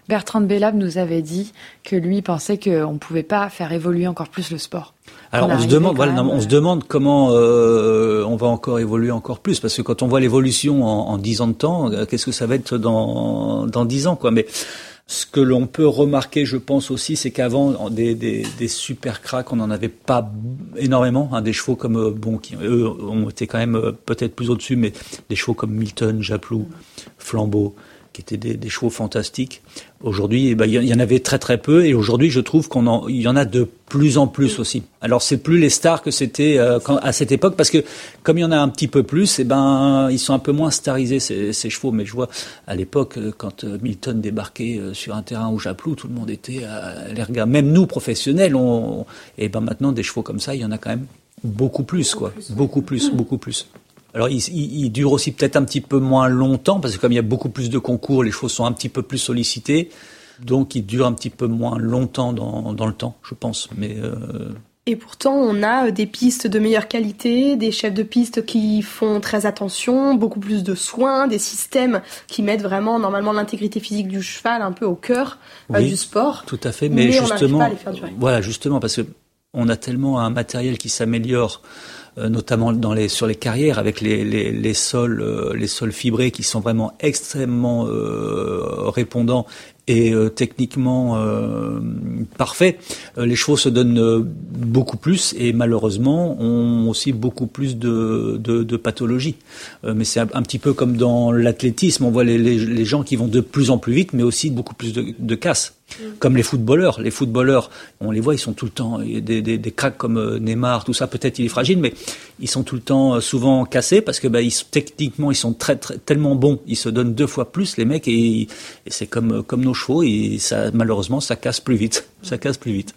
Bertrand Bellab nous avait dit que lui pensait qu'on ne pouvait pas faire évoluer encore plus le sport. Alors on, se demande, voilà, non, on se demande comment euh, on va encore évoluer encore plus, parce que quand on voit l'évolution en, en 10 ans de temps, euh, qu'est-ce que ça va être dans dans 10 ans, quoi. Mais ce que l'on peut remarquer, je pense aussi, c'est qu'avant des, des, super cracks, on n'en avait pas énormément. Hein, des chevaux comme euh, bon, qui eux ont été quand même euh, peut-être plus au-dessus, mais des chevaux comme Milton, Japlou, Flambeau, qui étaient des, chevaux fantastiques. Aujourd'hui, eh ben, il y en avait très très peu, et aujourd'hui, je trouve qu'on en, il y en a de plus en plus aussi. Alors, c'est plus les stars que c'était euh, à cette époque, parce que comme il y en a un petit peu plus, eh ben, ils sont un peu moins starisés ces, chevaux. Mais je vois à l'époque, euh, quand euh, Milton débarquait sur un terrain au Japlou, tout le monde était à regarder. Même nous, professionnels, on, et eh ben maintenant des chevaux comme ça, il y en a quand même beaucoup plus, quoi, beaucoup plus, beaucoup plus. Alors, il, il, il dure aussi peut-être un petit peu moins longtemps, parce que comme il y a beaucoup plus de concours, les chevaux sont un petit peu plus sollicités. Donc, il dure un petit peu moins longtemps dans, dans le temps, je pense. Mais euh... Et pourtant, on a des pistes de meilleure qualité, des chefs de piste qui font très attention, beaucoup plus de soins, des systèmes qui mettent vraiment normalement l'intégrité physique du cheval un peu au cœur oui, euh, du sport. Tout à fait, mais, mais justement, voilà, justement, parce que on a tellement un matériel qui s'améliore euh, notamment dans les, sur les carrières avec euh, les sols fibrés qui sont vraiment extrêmement euh, répondants et euh, techniquement euh, euh, les chevaux se donnent beaucoup plus et malheureusement ont aussi beaucoup plus de, de, pathologies. mais c'est un, petit peu comme dans l'athlétisme, on voit les, gens qui vont de plus en plus vite, mais aussi beaucoup plus de, de casse. Comme les footballeurs, les footballeurs, on les voit, ils sont tout le temps des, des, des cracks comme Neymar, tout ça. Peut-être il est fragile, mais ils sont tout le temps souvent cassés parce que bah, ils, techniquement ils sont très, très tellement bons, ils se donnent deux fois plus les mecs et, et c'est comme comme nos chevaux et ça, malheureusement, ça casse plus vite. Ça casse plus vite.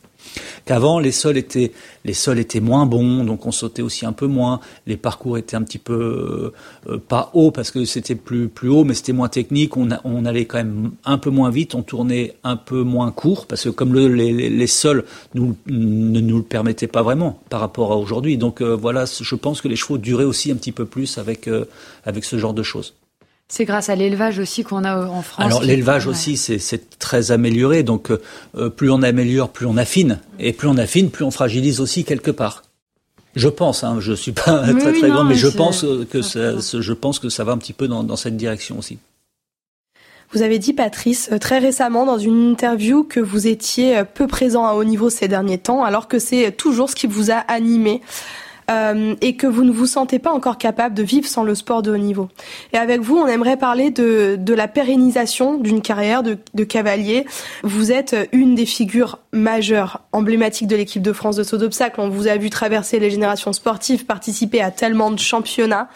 Qu'avant, les sols étaient, les sols étaient moins bons, donc on sautait aussi un peu moins. Les parcours étaient un petit peu euh, pas hauts parce que c'était plus plus haut, mais c'était moins technique. On, allait quand même un peu moins vite, on tournait un peu moins court parce que comme le, les, les sols ne nous le permettaient pas vraiment par rapport à aujourd'hui. Donc euh, voilà, je pense que les chevaux duraient aussi un petit peu plus avec euh, avec ce genre de choses. C'est grâce à l'élevage aussi qu'on a en France. Alors l'élevage aussi, c'est très amélioré. Donc euh, plus on améliore, plus on affine, et plus on affine, plus on fragilise aussi quelque part. Je pense, hein, je suis pas oui, très très non, grand, mais, mais je pense que ça, je pense que ça va un petit peu dans, dans cette direction aussi. Vous avez dit, Patrice, très récemment dans une interview que vous étiez peu présent à haut niveau ces derniers temps, alors que c'est toujours ce qui vous a animé euh, et que vous ne vous sentez pas encore capable de vivre sans le sport de haut niveau. Et avec vous, on aimerait parler de, de la pérennisation d'une carrière de, de, cavalier. Vous êtes une des figures majeures, emblématiques de l'équipe de France de saut d'obstacle. On vous a vu traverser les générations sportives, participer à tellement de championnats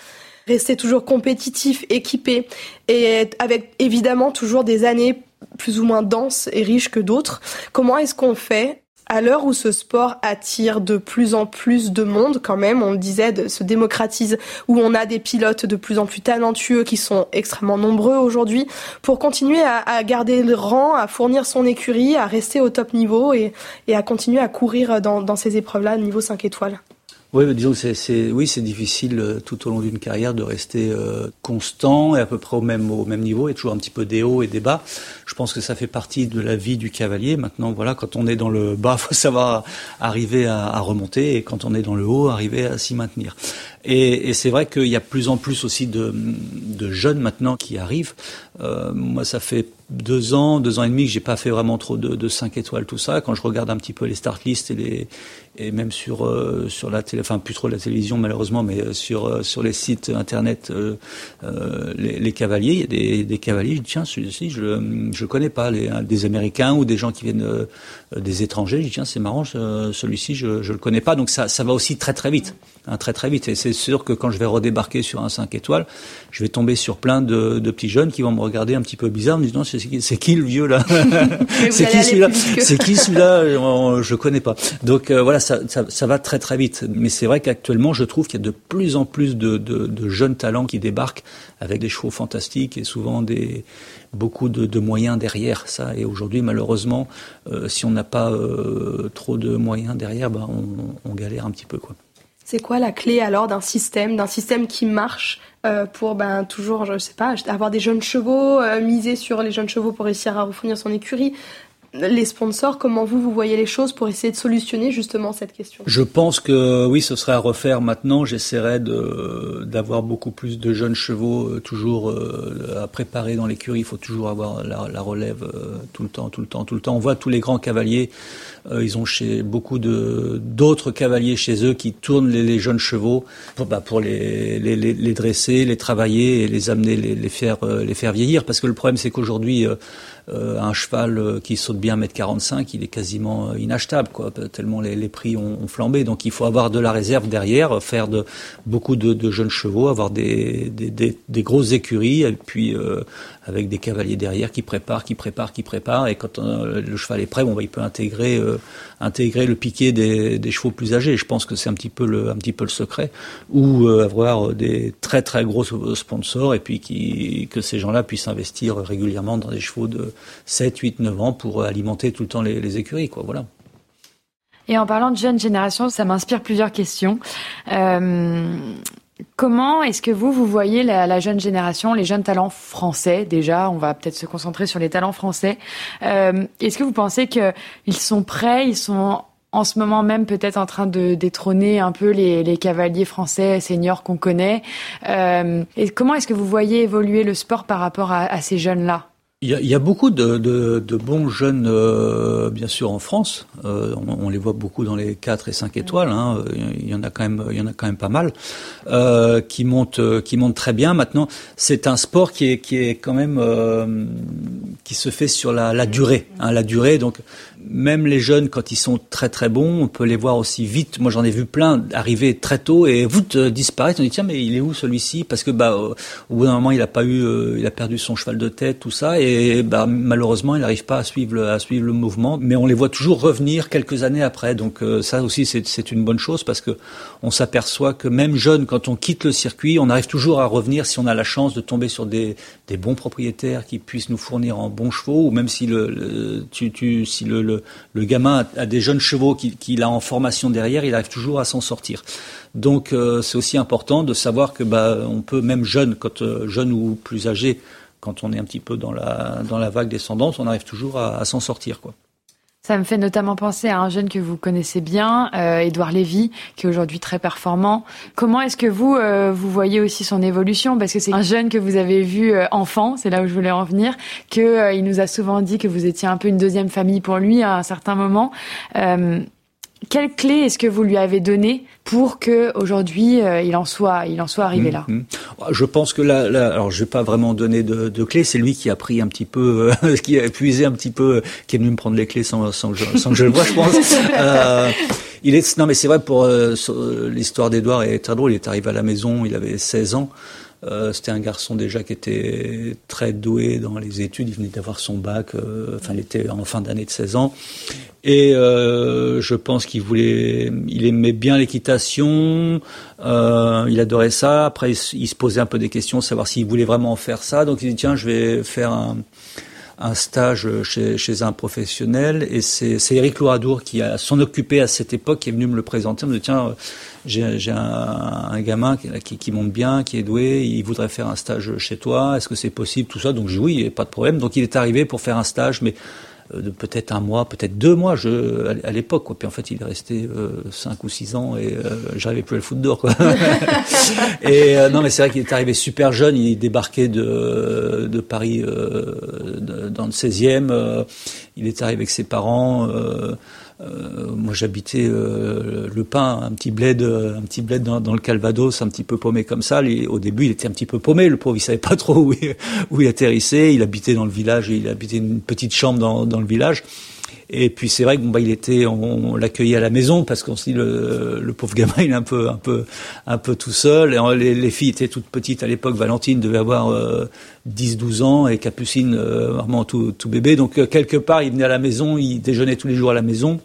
rester toujours compétitif, équipé, et avec évidemment toujours des années plus ou moins denses et riches que d'autres. Comment est-ce qu'on fait à l'heure où ce sport attire de plus en plus de monde, quand même, on le disait, de, se démocratise, où on a des pilotes de plus en plus talentueux qui sont extrêmement nombreux aujourd'hui, pour continuer à, garder le rang, à fournir son écurie, à rester au top niveau et, et à continuer à courir dans, dans ces épreuves-là, niveau 5 étoiles. Oui, disons que c'est, oui, c'est difficile euh, tout au long d'une carrière de rester euh, constant et à peu près au même, au même niveau. A toujours un petit peu des hauts et des bas. Je pense que ça fait partie de la vie du cavalier. Maintenant, voilà, quand on est dans le bas, faut savoir arriver à, à remonter et quand on est dans le haut, arriver à s'y maintenir. Et, et c'est vrai qu'il y a plus en plus aussi de, de jeunes maintenant qui arrivent. Euh, moi, ça fait deux ans, deux ans et demi que j'ai pas fait vraiment trop de, de 5 étoiles, tout ça. Quand je regarde un petit peu les start lists et les et même sur euh, sur la télé, enfin plus trop la télévision malheureusement, mais euh, sur euh, sur les sites internet, les, les, cavaliers, il y a des, des cavaliers. Tiens, celui-ci, je je connais pas, les, des Américains ou des gens qui viennent des étrangers. Je dis tiens, c'est marrant, celui-ci, je je le connais pas. Donc ça ça va aussi très très vite, hein, très très vite. Et c'est sûr que quand je vais redébarquer sur un 5 étoiles, je vais tomber sur plein de, de petits jeunes qui vont me regarder un petit peu bizarre, me disant c'est qui le vieux là C'est qui celui-là C'est qui celui-là? Je connais pas. Donc voilà ça, va très très vite. Mais c'est vrai qu'actuellement, je trouve qu'il y a de plus en plus de, jeunes talents qui débarquent avec des chevaux fantastiques et souvent beaucoup de, moyens derrière ça. Et aujourd'hui, malheureusement, euh, si on n'a pas euh, trop de moyens derrière, bah, on, galère un petit peu. C'est quoi la clé alors d'un système, d'un système qui marche euh, pour ben toujours, je sais pas, avoir des jeunes chevaux, miser sur les jeunes chevaux pour réussir à refournir son écurie, les sponsors, comment vous, vous voyez les choses pour essayer de solutionner justement cette question? Je pense que oui, ce serait à refaire maintenant. J'essaierai d'avoir beaucoup plus de jeunes chevaux euh, toujours euh, à préparer dans l'écurie. Il faut toujours avoir la, la relève euh, tout le temps, tout le temps, tout le temps. On voit tous les grands cavaliers, ils ont chez beaucoup d'autres cavaliers chez eux qui tournent les, jeunes chevaux pour, bah, pour les, les, les, dresser, les travailler et les amener, les faire, les faire vieillir. Parce que le problème, c'est qu'aujourd'hui euh, un cheval euh, qui saute bien 1m45, il est quasiment euh, inachetable, quoi, tellement les, les prix ont, ont, flambé. Donc il faut avoir de la réserve derrière, faire de, beaucoup de, de jeunes chevaux, avoir des, des, des, des grosses écuries, et puis euh, avec des cavaliers derrière qui préparent, qui préparent, qui préparent. Et quand le cheval est prêt, bon, bah, il peut intégrer, intégrer le piqué des, des, chevaux plus âgés. Je pense que c'est un petit peu le, un petit peu le secret. Ou avoir des très très gros sponsors et puis qui, que ces gens-là puissent investir régulièrement dans des chevaux de 7, 8, 9 ans pour alimenter tout le temps les, écuries, quoi. Voilà. Et en parlant de jeune génération, ça m'inspire plusieurs questions. Euh, comment est-ce que vous, vous voyez la, jeune génération, les jeunes talents français déjà On va peut-être se concentrer sur les talents français. Euh, est-ce que vous pensez qu'ils sont prêts Ils sont en ce moment même peut-être en train de détrôner un peu les, cavaliers français seniors qu'on connaît. Euh, et comment est-ce que vous voyez évoluer le sport par rapport à ces jeunes-là? Il y, a, il y a, beaucoup de, de, de bons jeunes, euh, bien sûr, en France. Euh, on, on, les voit beaucoup dans les 4 et 5 étoiles. Hein. Il y en a quand même, il y en a quand même pas mal euh, qui montent, qui montent très bien. Maintenant, c'est un sport qui est, qui est quand même euh, qui se fait sur la, la durée. Hein, la durée, donc même les jeunes, quand ils sont très très bons, on peut les voir aussi vite. Moi, j'en ai vu plein arriver très tôt et vous disparaître. On dit tiens, mais il est où celui-ci? Parce que bah, au bout d'un moment, il a pas eu, euh, il a perdu son cheval de tête, tout ça, et bah, malheureusement, il n'arrive pas à suivre le, à suivre le mouvement. Mais on les voit toujours revenir quelques années après. Donc euh, ça aussi, c'est une bonne chose parce que on s'aperçoit que même jeune, quand on quitte le circuit, on arrive toujours à revenir si on a la chance de tomber sur des, bons propriétaires qui puissent nous fournir en bons chevaux, ou même si le, gamin a, des jeunes chevaux qu'il a en formation derrière, il arrive toujours à s'en sortir. Donc euh, c'est aussi important de savoir que bah, on peut même jeune, quand euh, jeune ou plus âgé, quand on est un petit peu dans la dans la vague descendante, on arrive toujours à, à s'en sortir quoi. Ça me fait notamment penser à un jeune que vous connaissez bien, euh, Édouard Lévy, qui est aujourd'hui très performant. Comment est-ce que vous, euh, vous voyez aussi son évolution? Parce que c'est un jeune que vous avez vu euh, enfant, c'est là où je voulais en venir, qu'il euh, il nous a souvent dit que vous étiez un peu une deuxième famille pour lui à un certain moment. Quelle clé est-ce que vous lui avez donné pour que aujourd'hui euh, il en soit il en soit arrivé là? mmh, mmh. Je pense que là, là alors je vais pas vraiment donner de, de clés. C'est lui qui a pris un petit peu, euh, qui a épuisé un petit peu, qui est venu me prendre les clés sans, sans, que, je, sans que je le vois, je pense. Euh, il est non mais c'est vrai pour l'histoire d'Edouard est très drôle. Il est arrivé à la maison, il avait 16 ans. Euh, c'était un garçon déjà qui était très doué dans les études. Il venait d'avoir son bac. Euh, enfin, il était en fin d'année de 16 ans. Et euh, je pense qu'il voulait, il aimait bien l'équitation. Il adorait ça. Après, il, se posait un peu des questions, savoir s'il voulait vraiment faire ça. Donc, il dit tiens, je vais faire un stage chez, un professionnel et c'est Eric Louradour qui s'en occupé à cette époque qui est venu me le présenter. Me dit tiens j'ai un, un, gamin qui, qui, monte bien, qui est doué, il voudrait faire un stage chez toi, est-ce que c'est possible tout ça Donc j'ai dit oui, pas de problème. Donc il est arrivé pour faire un stage, mais euh, de peut-être un mois, peut-être deux mois je, à, l'époque. Puis en fait, il est resté euh, cinq ou six ans et euh, j'arrivais plus à le foutre dehors. Quoi. et non, mais c'est vrai qu'il est arrivé super jeune. Il débarquait de, de Paris dans le 16e. il est arrivé avec ses parents. Euh, moi, j'habitais euh, le Pin, un petit bled, un petit bled dans, le Calvados, un petit peu paumé comme ça. au début, il était un petit peu paumé. Le pauvre, il savait pas trop où il, où il atterrissait. Il habitait dans le village. Il habitait une petite chambre dans, dans le village. Et puis c'est vrai que bon bah il était, on, l'accueillait à la maison parce qu'on se dit le, le, pauvre gamin il est un peu un peu un peu tout seul. Et les, les filles étaient toutes petites à l'époque. Valentine devait avoir euh, 10-12 ans et Capucine euh, vraiment tout, tout bébé. Donc euh, quelque part il venait à la maison, il déjeunait tous les jours à la maison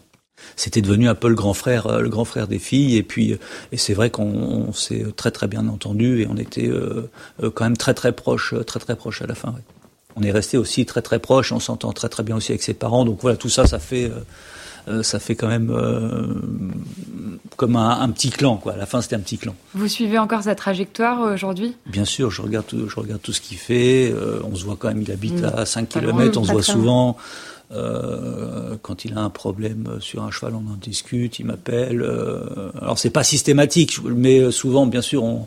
c'était devenu un peu le grand frère, euh, le grand frère des filles. Et puis, et c'est vrai qu'on s'est très très bien entendu et on était quand même très très proche, très très proche à la fin. On est resté aussi très très proche, on s'entend très très bien aussi avec ses parents. Donc voilà, tout ça, ça fait, euh, euh, ça fait quand même euh, comme un, petit clan. Quoi. À la fin, c'était un petit clan. Vous suivez encore sa trajectoire aujourd'hui? Bien sûr, je regarde, tout, je regarde tout ce qu'il fait. on se voit quand même, il habite mmh. à 5 km, on se voit souvent. quand il a un problème sur un cheval, on en discute, il m'appelle. alors c'est pas systématique, mais souvent, bien sûr, on,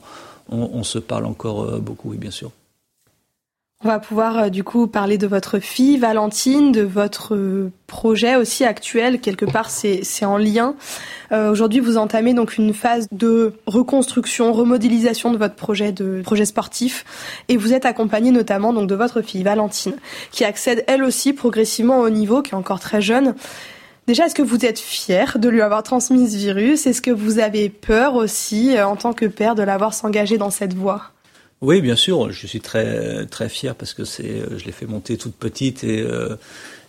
on, on se parle encore beaucoup, oui, bien sûr. On va pouvoir euh, du coup parler de votre fille Valentine, de votre euh, projet aussi actuel. Quelque part, c'est en lien. Euh, Aujourd'hui, vous entamez donc une phase de reconstruction, remodélisation de votre projet de projet sportif, et vous êtes accompagné notamment donc de votre fille Valentine, qui accède elle aussi progressivement au niveau, qui est encore très jeune. Déjà, est-ce que vous êtes fier de lui avoir transmis ce virus? Est-ce que vous avez peur aussi, euh, en tant que père, de l'avoir s'engager dans cette voie? Oui, bien sûr, je suis très très fier parce que c'est, euh, je l'ai fait monter toute petite et euh,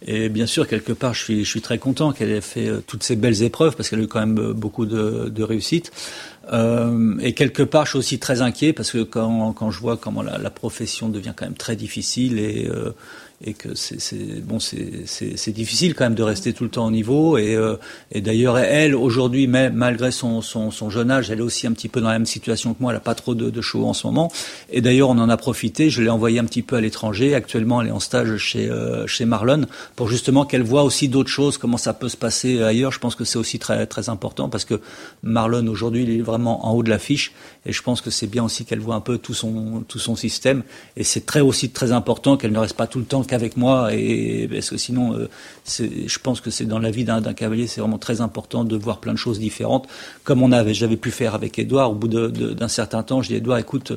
et bien sûr quelque part je suis je suis très content qu'elle ait fait euh, toutes ces belles épreuves parce qu'elle a eu quand même beaucoup de, de réussite. Et quelque part je suis aussi très inquiet parce que quand quand je vois comment la, profession devient quand même très difficile et et que c'est bon, c'est difficile quand même de rester tout le temps au niveau. Et, euh, et d'ailleurs, elle, aujourd'hui, malgré son, son, son, jeune âge, elle est aussi un petit peu dans la même situation que moi. Elle n'a pas trop de, de show en ce moment. Et d'ailleurs, on en a profité. Je l'ai envoyée un petit peu à l'étranger. Actuellement, elle est en stage chez, euh, chez Marlon pour justement qu'elle voit aussi d'autres choses, comment ça peut se passer ailleurs. Je pense que c'est aussi très, très important parce que Marlon, aujourd'hui, il est vraiment en haut de l'affiche. Et je pense que c'est bien aussi qu'elle voit un peu tout son, tout son système. Et c'est très aussi très important qu'elle ne reste pas tout le temps qu'avec moi. Et parce que sinon, euh, je pense que c'est dans la vie d'un cavalier, c'est vraiment très important de voir plein de choses différentes. Comme on avait, j'avais pu faire avec Edouard. Au bout d'un certain temps, je dis Edouard, écoute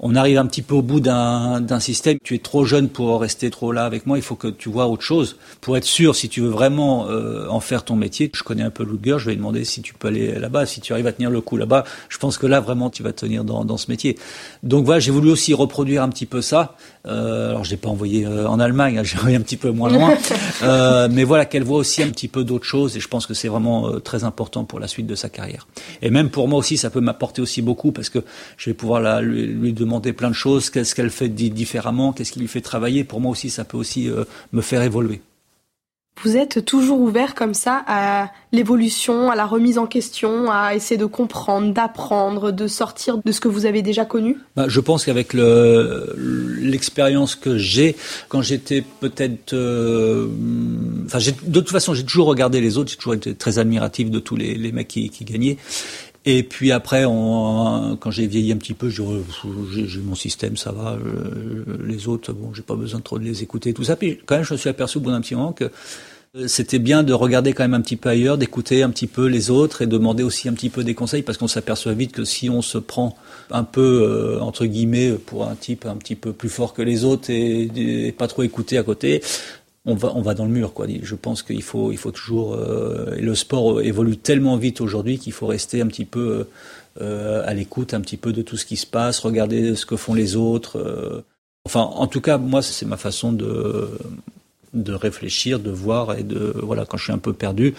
on arrive un petit peu au bout d'un système. Tu es trop jeune pour rester trop là avec moi. Il faut que tu vois autre chose pour être sûr si tu veux vraiment euh, en faire ton métier. Je connais un peu Luger. Je vais lui demander si tu peux aller là-bas, si tu arrives à tenir le coup là-bas. Je pense que là vraiment tu vas tenir dans, dans ce métier. Donc voilà, j'ai voulu aussi reproduire un petit peu ça. Euh, alors je l'ai pas envoyé euh, en Allemagne, hein, j'ai envoyé un petit peu moins loin. euh, mais voilà qu'elle voit aussi un petit peu d'autres choses et je pense que c'est vraiment euh, très important pour la suite de sa carrière. Et même pour moi aussi, ça peut m'apporter aussi beaucoup parce que je vais pouvoir la, lui, lui demander plein de choses, qu'est-ce qu'elle fait différemment, qu'est-ce qui lui fait travailler. Pour moi aussi, ça peut aussi euh, me faire évoluer. Vous êtes toujours ouvert comme ça à l'évolution, à la remise en question, à essayer de comprendre, d'apprendre, de sortir de ce que vous avez déjà connu? Bah, Je pense qu'avec l'expérience que j'ai, quand j'étais peut-être... Euh, enfin, de toute façon, j'ai toujours regardé les autres, j'ai toujours été très admiratif de tous les, les mecs qui, qui gagnaient. Et puis après, on, quand j'ai vieilli un petit peu, j'ai mon système, ça va. les autres, bon, j'ai pas besoin trop de les écouter, tout ça. Puis quand même, je me suis aperçu au bout d'un petit moment que euh, c'était bien de regarder quand même un petit peu ailleurs, d'écouter un petit peu les autres et demander aussi un petit peu des conseils parce qu'on s'aperçoit vite que si on se prend un peu euh, entre guillemets pour un type un petit peu plus fort que les autres et, et pas trop écouter à côté, on va, on va dans le mur. Quoi. Je pense qu'il faut, il faut toujours. Euh, le sport évolue tellement vite aujourd'hui qu'il faut rester un petit peu euh, à l'écoute, un petit peu de tout ce qui se passe, regarder ce que font les autres. Euh. Enfin, en tout cas, moi, c'est ma façon de de réfléchir, de voir et de voilà quand je suis un peu perdu,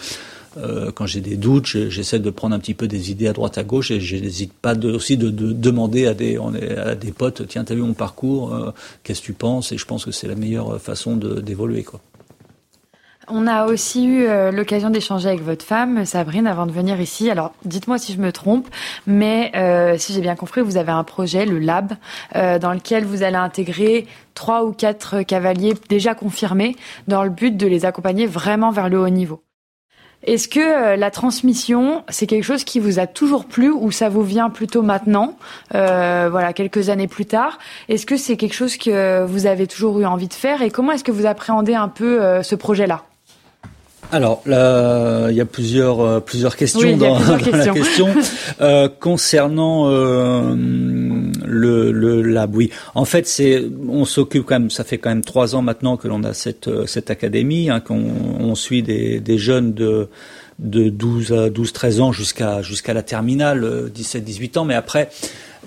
euh, quand j'ai des doutes, j'essaie de prendre un petit peu des idées à droite à gauche et je n'hésite pas de, aussi de, de, demander à des, on est, à des potes, tiens, t'as vu mon parcours, euh, qu'est-ce que tu penses? Et je pense que c'est la meilleure façon d'évoluer. On a aussi eu euh, l'occasion d'échanger avec votre femme, Sabrine, avant de venir ici. Alors, dites-moi si je me trompe, mais euh, si j'ai bien compris, vous avez un projet, le Lab, euh, dans lequel vous allez intégrer trois ou quatre cavaliers déjà confirmés dans le but de les accompagner vraiment vers le haut niveau. Est-ce que la transmission, c'est quelque chose qui vous a toujours plu ou ça vous vient plutôt maintenant, voilà, quelques années plus tard? Est-ce que c'est quelque chose que vous avez toujours eu envie de faire et comment est-ce que vous appréhendez un peu ce projet-là? Alors là, il y a plusieurs euh, plusieurs questions dans, la question euh, concernant euh, le, le lab. Oui, en fait, c'est on s'occupe quand même. Ça fait quand même trois ans maintenant que l'on a cette cette académie, hein, qu'on on suit des, des jeunes de de 12 à 12 13 ans jusqu'à jusqu'à la terminale 17 18 ans mais après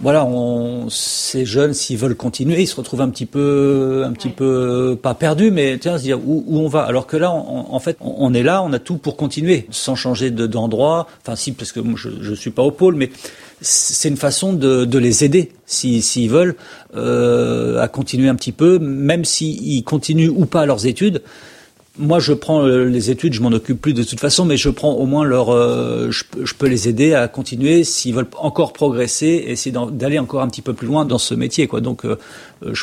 voilà, on, ces jeunes, s'ils veulent continuer, ils se retrouvent un petit peu, un petit peu pas perdus, mais tiens, se dire où, où on va? Alors que là, en fait, on, est là, on a tout pour continuer, sans changer d'endroit. enfin, si, parce que moi, je, je suis pas au pôle, mais c'est une façon de, de les aider, s'ils veulent, euh, à continuer un petit peu, même s'ils continuent ou pas leurs études moi, je prends euh, les études, je m'en occupe plus de toute façon, mais je prends au moins leur, euh, je, peux les aider à continuer s'ils veulent encore progresser et essayer d'aller encore un petit peu plus loin dans ce métier, quoi. Donc, euh,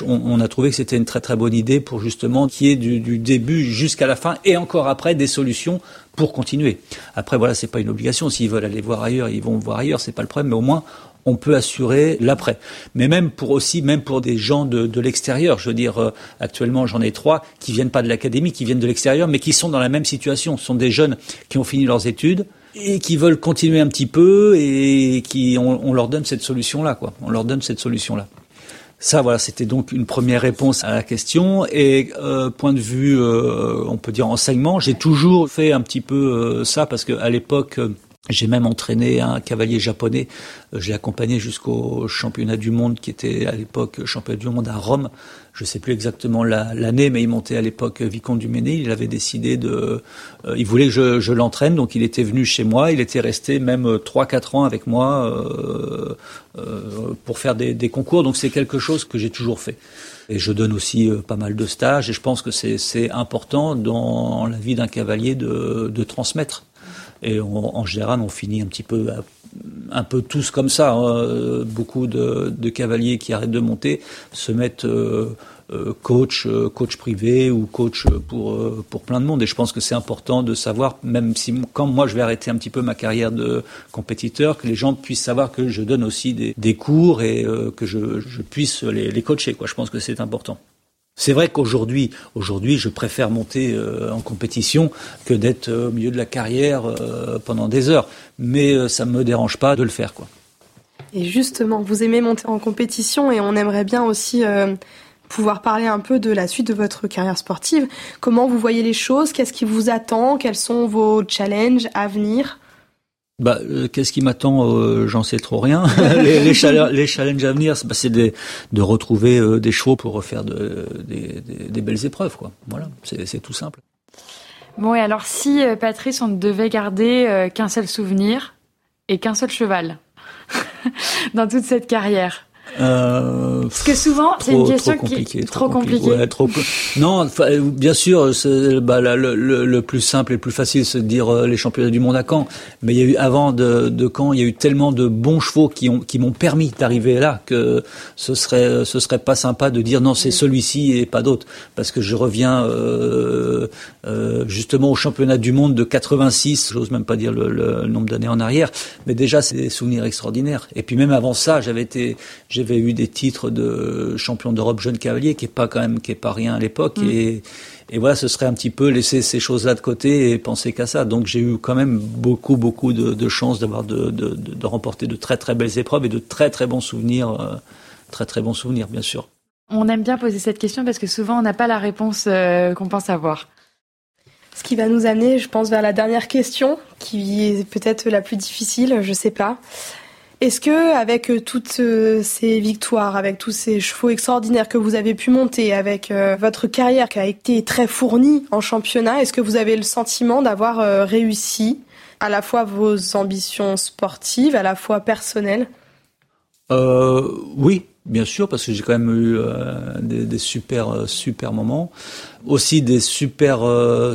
on, a trouvé que c'était une très très bonne idée pour justement qu'il y ait du, du début jusqu'à la fin et encore après des solutions pour continuer. Après, voilà, c'est pas une obligation. S'ils veulent aller voir ailleurs, ils vont voir ailleurs, c'est pas le problème. Mais au moins, on peut assurer l'après. Mais même pour aussi, même pour des gens de, de l'extérieur, je veux dire, euh, actuellement j'en ai trois qui viennent pas de l'académie, qui viennent de l'extérieur, mais qui sont dans la même situation. Ce sont des jeunes qui ont fini leurs études et qui veulent continuer un petit peu et qui on, leur donne cette solution là, quoi. On leur donne cette solution là. Ça, voilà, c'était donc une première réponse à la question. Et euh, point de vue, euh, on peut dire enseignement, j'ai toujours fait un petit peu ça parce que à l'époque, j'ai même entraîné un cavalier japonais. Euh, je l'ai accompagné jusqu'au championnat du monde qui était à l'époque championnat du monde à Rome. Je ne sais plus exactement l'année, mais il montait à l'époque Vicomte du Ménil. Il avait décidé de, euh, il voulait que je, je l'entraîne, donc il était venu chez moi. Il était resté même trois quatre ans avec moi euh, euh, pour faire des, des concours. Donc c'est quelque chose que j'ai toujours fait. Et je donne aussi pas mal de stages. Et je pense que c'est important dans la vie d'un cavalier de, de transmettre. Et en général, on finit un petit peu, un peu tous comme ça. Hein. Beaucoup de, cavaliers qui arrêtent de monter se mettent euh, euh coach, euh, coach privé ou coach pour euh, pour plein de monde. Et je pense que c'est important de savoir, même si quand moi je vais arrêter un petit peu ma carrière de compétiteur, que les gens puissent savoir que je donne aussi des, cours et que je, puisse les, coacher. Je pense que c'est important. C'est vrai qu'aujourd'hui, aujourd'hui, je préfère monter euh, en compétition que d'être au milieu de la carrière euh, pendant des heures. Mais euh, ça ne me dérange pas de le faire, quoi. Et justement, vous aimez monter en compétition et on aimerait bien aussi pouvoir parler un peu de la suite de votre carrière sportive. Comment vous voyez les choses? Qu'est-ce qui vous attend? Quels sont vos challenges à venir? Bah, euh, qu'est-ce qui m'attend euh, J'en sais trop rien. les, les, challenges à venir, bah, c'est de, de retrouver euh, des chevaux pour refaire de, des, des, belles épreuves. Quoi. Voilà, c'est tout simple. Bon, et alors si Patrice, on ne devait garder qu'un seul souvenir et qu'un seul cheval dans toute cette carrière, euh, Parce que souvent, c'est une question qui est trop, compliquée. Ouais, trop... non, bien sûr, bah, le, le, le, plus simple et le plus facile, c'est de dire euh, les championnats du monde à Caen. Mais il y a eu avant de, de Caen, il y a eu tellement de bons chevaux qui ont qui m'ont permis d'arriver là que ce serait ce serait pas sympa de dire non, c'est celui-ci et pas d'autre, parce que je reviens euh, euh, justement au championnat du monde de 86. J'ose même pas dire le, le nombre d'années en arrière, mais déjà c'est des souvenirs extraordinaires. Et puis même avant ça, j'avais été j'avais eu des titres de champion d'Europe jeune cavalier, qui est pas quand même, qui est pas rien à l'époque. Mm. Et, et voilà, ce serait un petit peu laisser ces choses-là de côté et penser qu'à ça. Donc j'ai eu quand même beaucoup, beaucoup de, de chance d'avoir de, de, de, remporter de très, très belles épreuves et de très, très bons souvenirs, euh, très, très bons souvenirs, bien sûr. On aime bien poser cette question parce que souvent on n'a pas la réponse euh, qu'on pense avoir. Ce qui va nous amener, je pense, vers la dernière question, qui est peut-être la plus difficile, je sais pas. Est-ce que avec euh, toutes euh, ces victoires, avec tous ces chevaux extraordinaires que vous avez pu monter, avec euh, votre carrière qui a été très fournie en championnat, est-ce que vous avez le sentiment d'avoir réussi à la fois vos ambitions sportives, à la fois personnelles? Euh, Oui, bien sûr, parce que j'ai quand même eu des, des, super super moments, aussi des super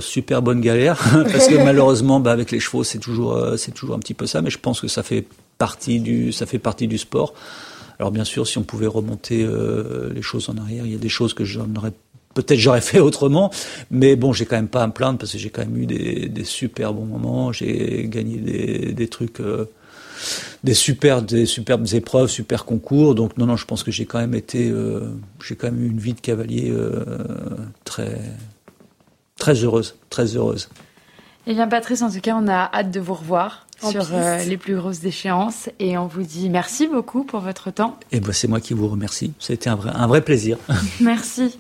super bonnes galères, parce que malheureusement, bah, avec les chevaux, c'est toujours c'est toujours un petit peu ça, mais je pense que ça fait partie du ça fait partie du sport. Alors bien sûr, si on pouvait remonter les choses en arrière, il y a des choses que j'en peut-être j'aurais fait autrement, mais bon, j'ai quand même pas à me plaindre parce que j'ai quand même eu des, super bons moments, j'ai gagné des, des trucs, euh, des super, des superbes épreuves, super concours. Donc non, non, je pense que j'ai quand même été, euh, j'ai quand même eu une vie de cavalier euh, très, très heureuse, très heureuse. Eh bien, Patrice, en tout cas, on a hâte de vous revoir sur les plus grosses échéances et on vous dit merci beaucoup pour votre temps. Et eh ben, c'est moi qui vous remercie. C'était un vrai, un vrai plaisir. merci.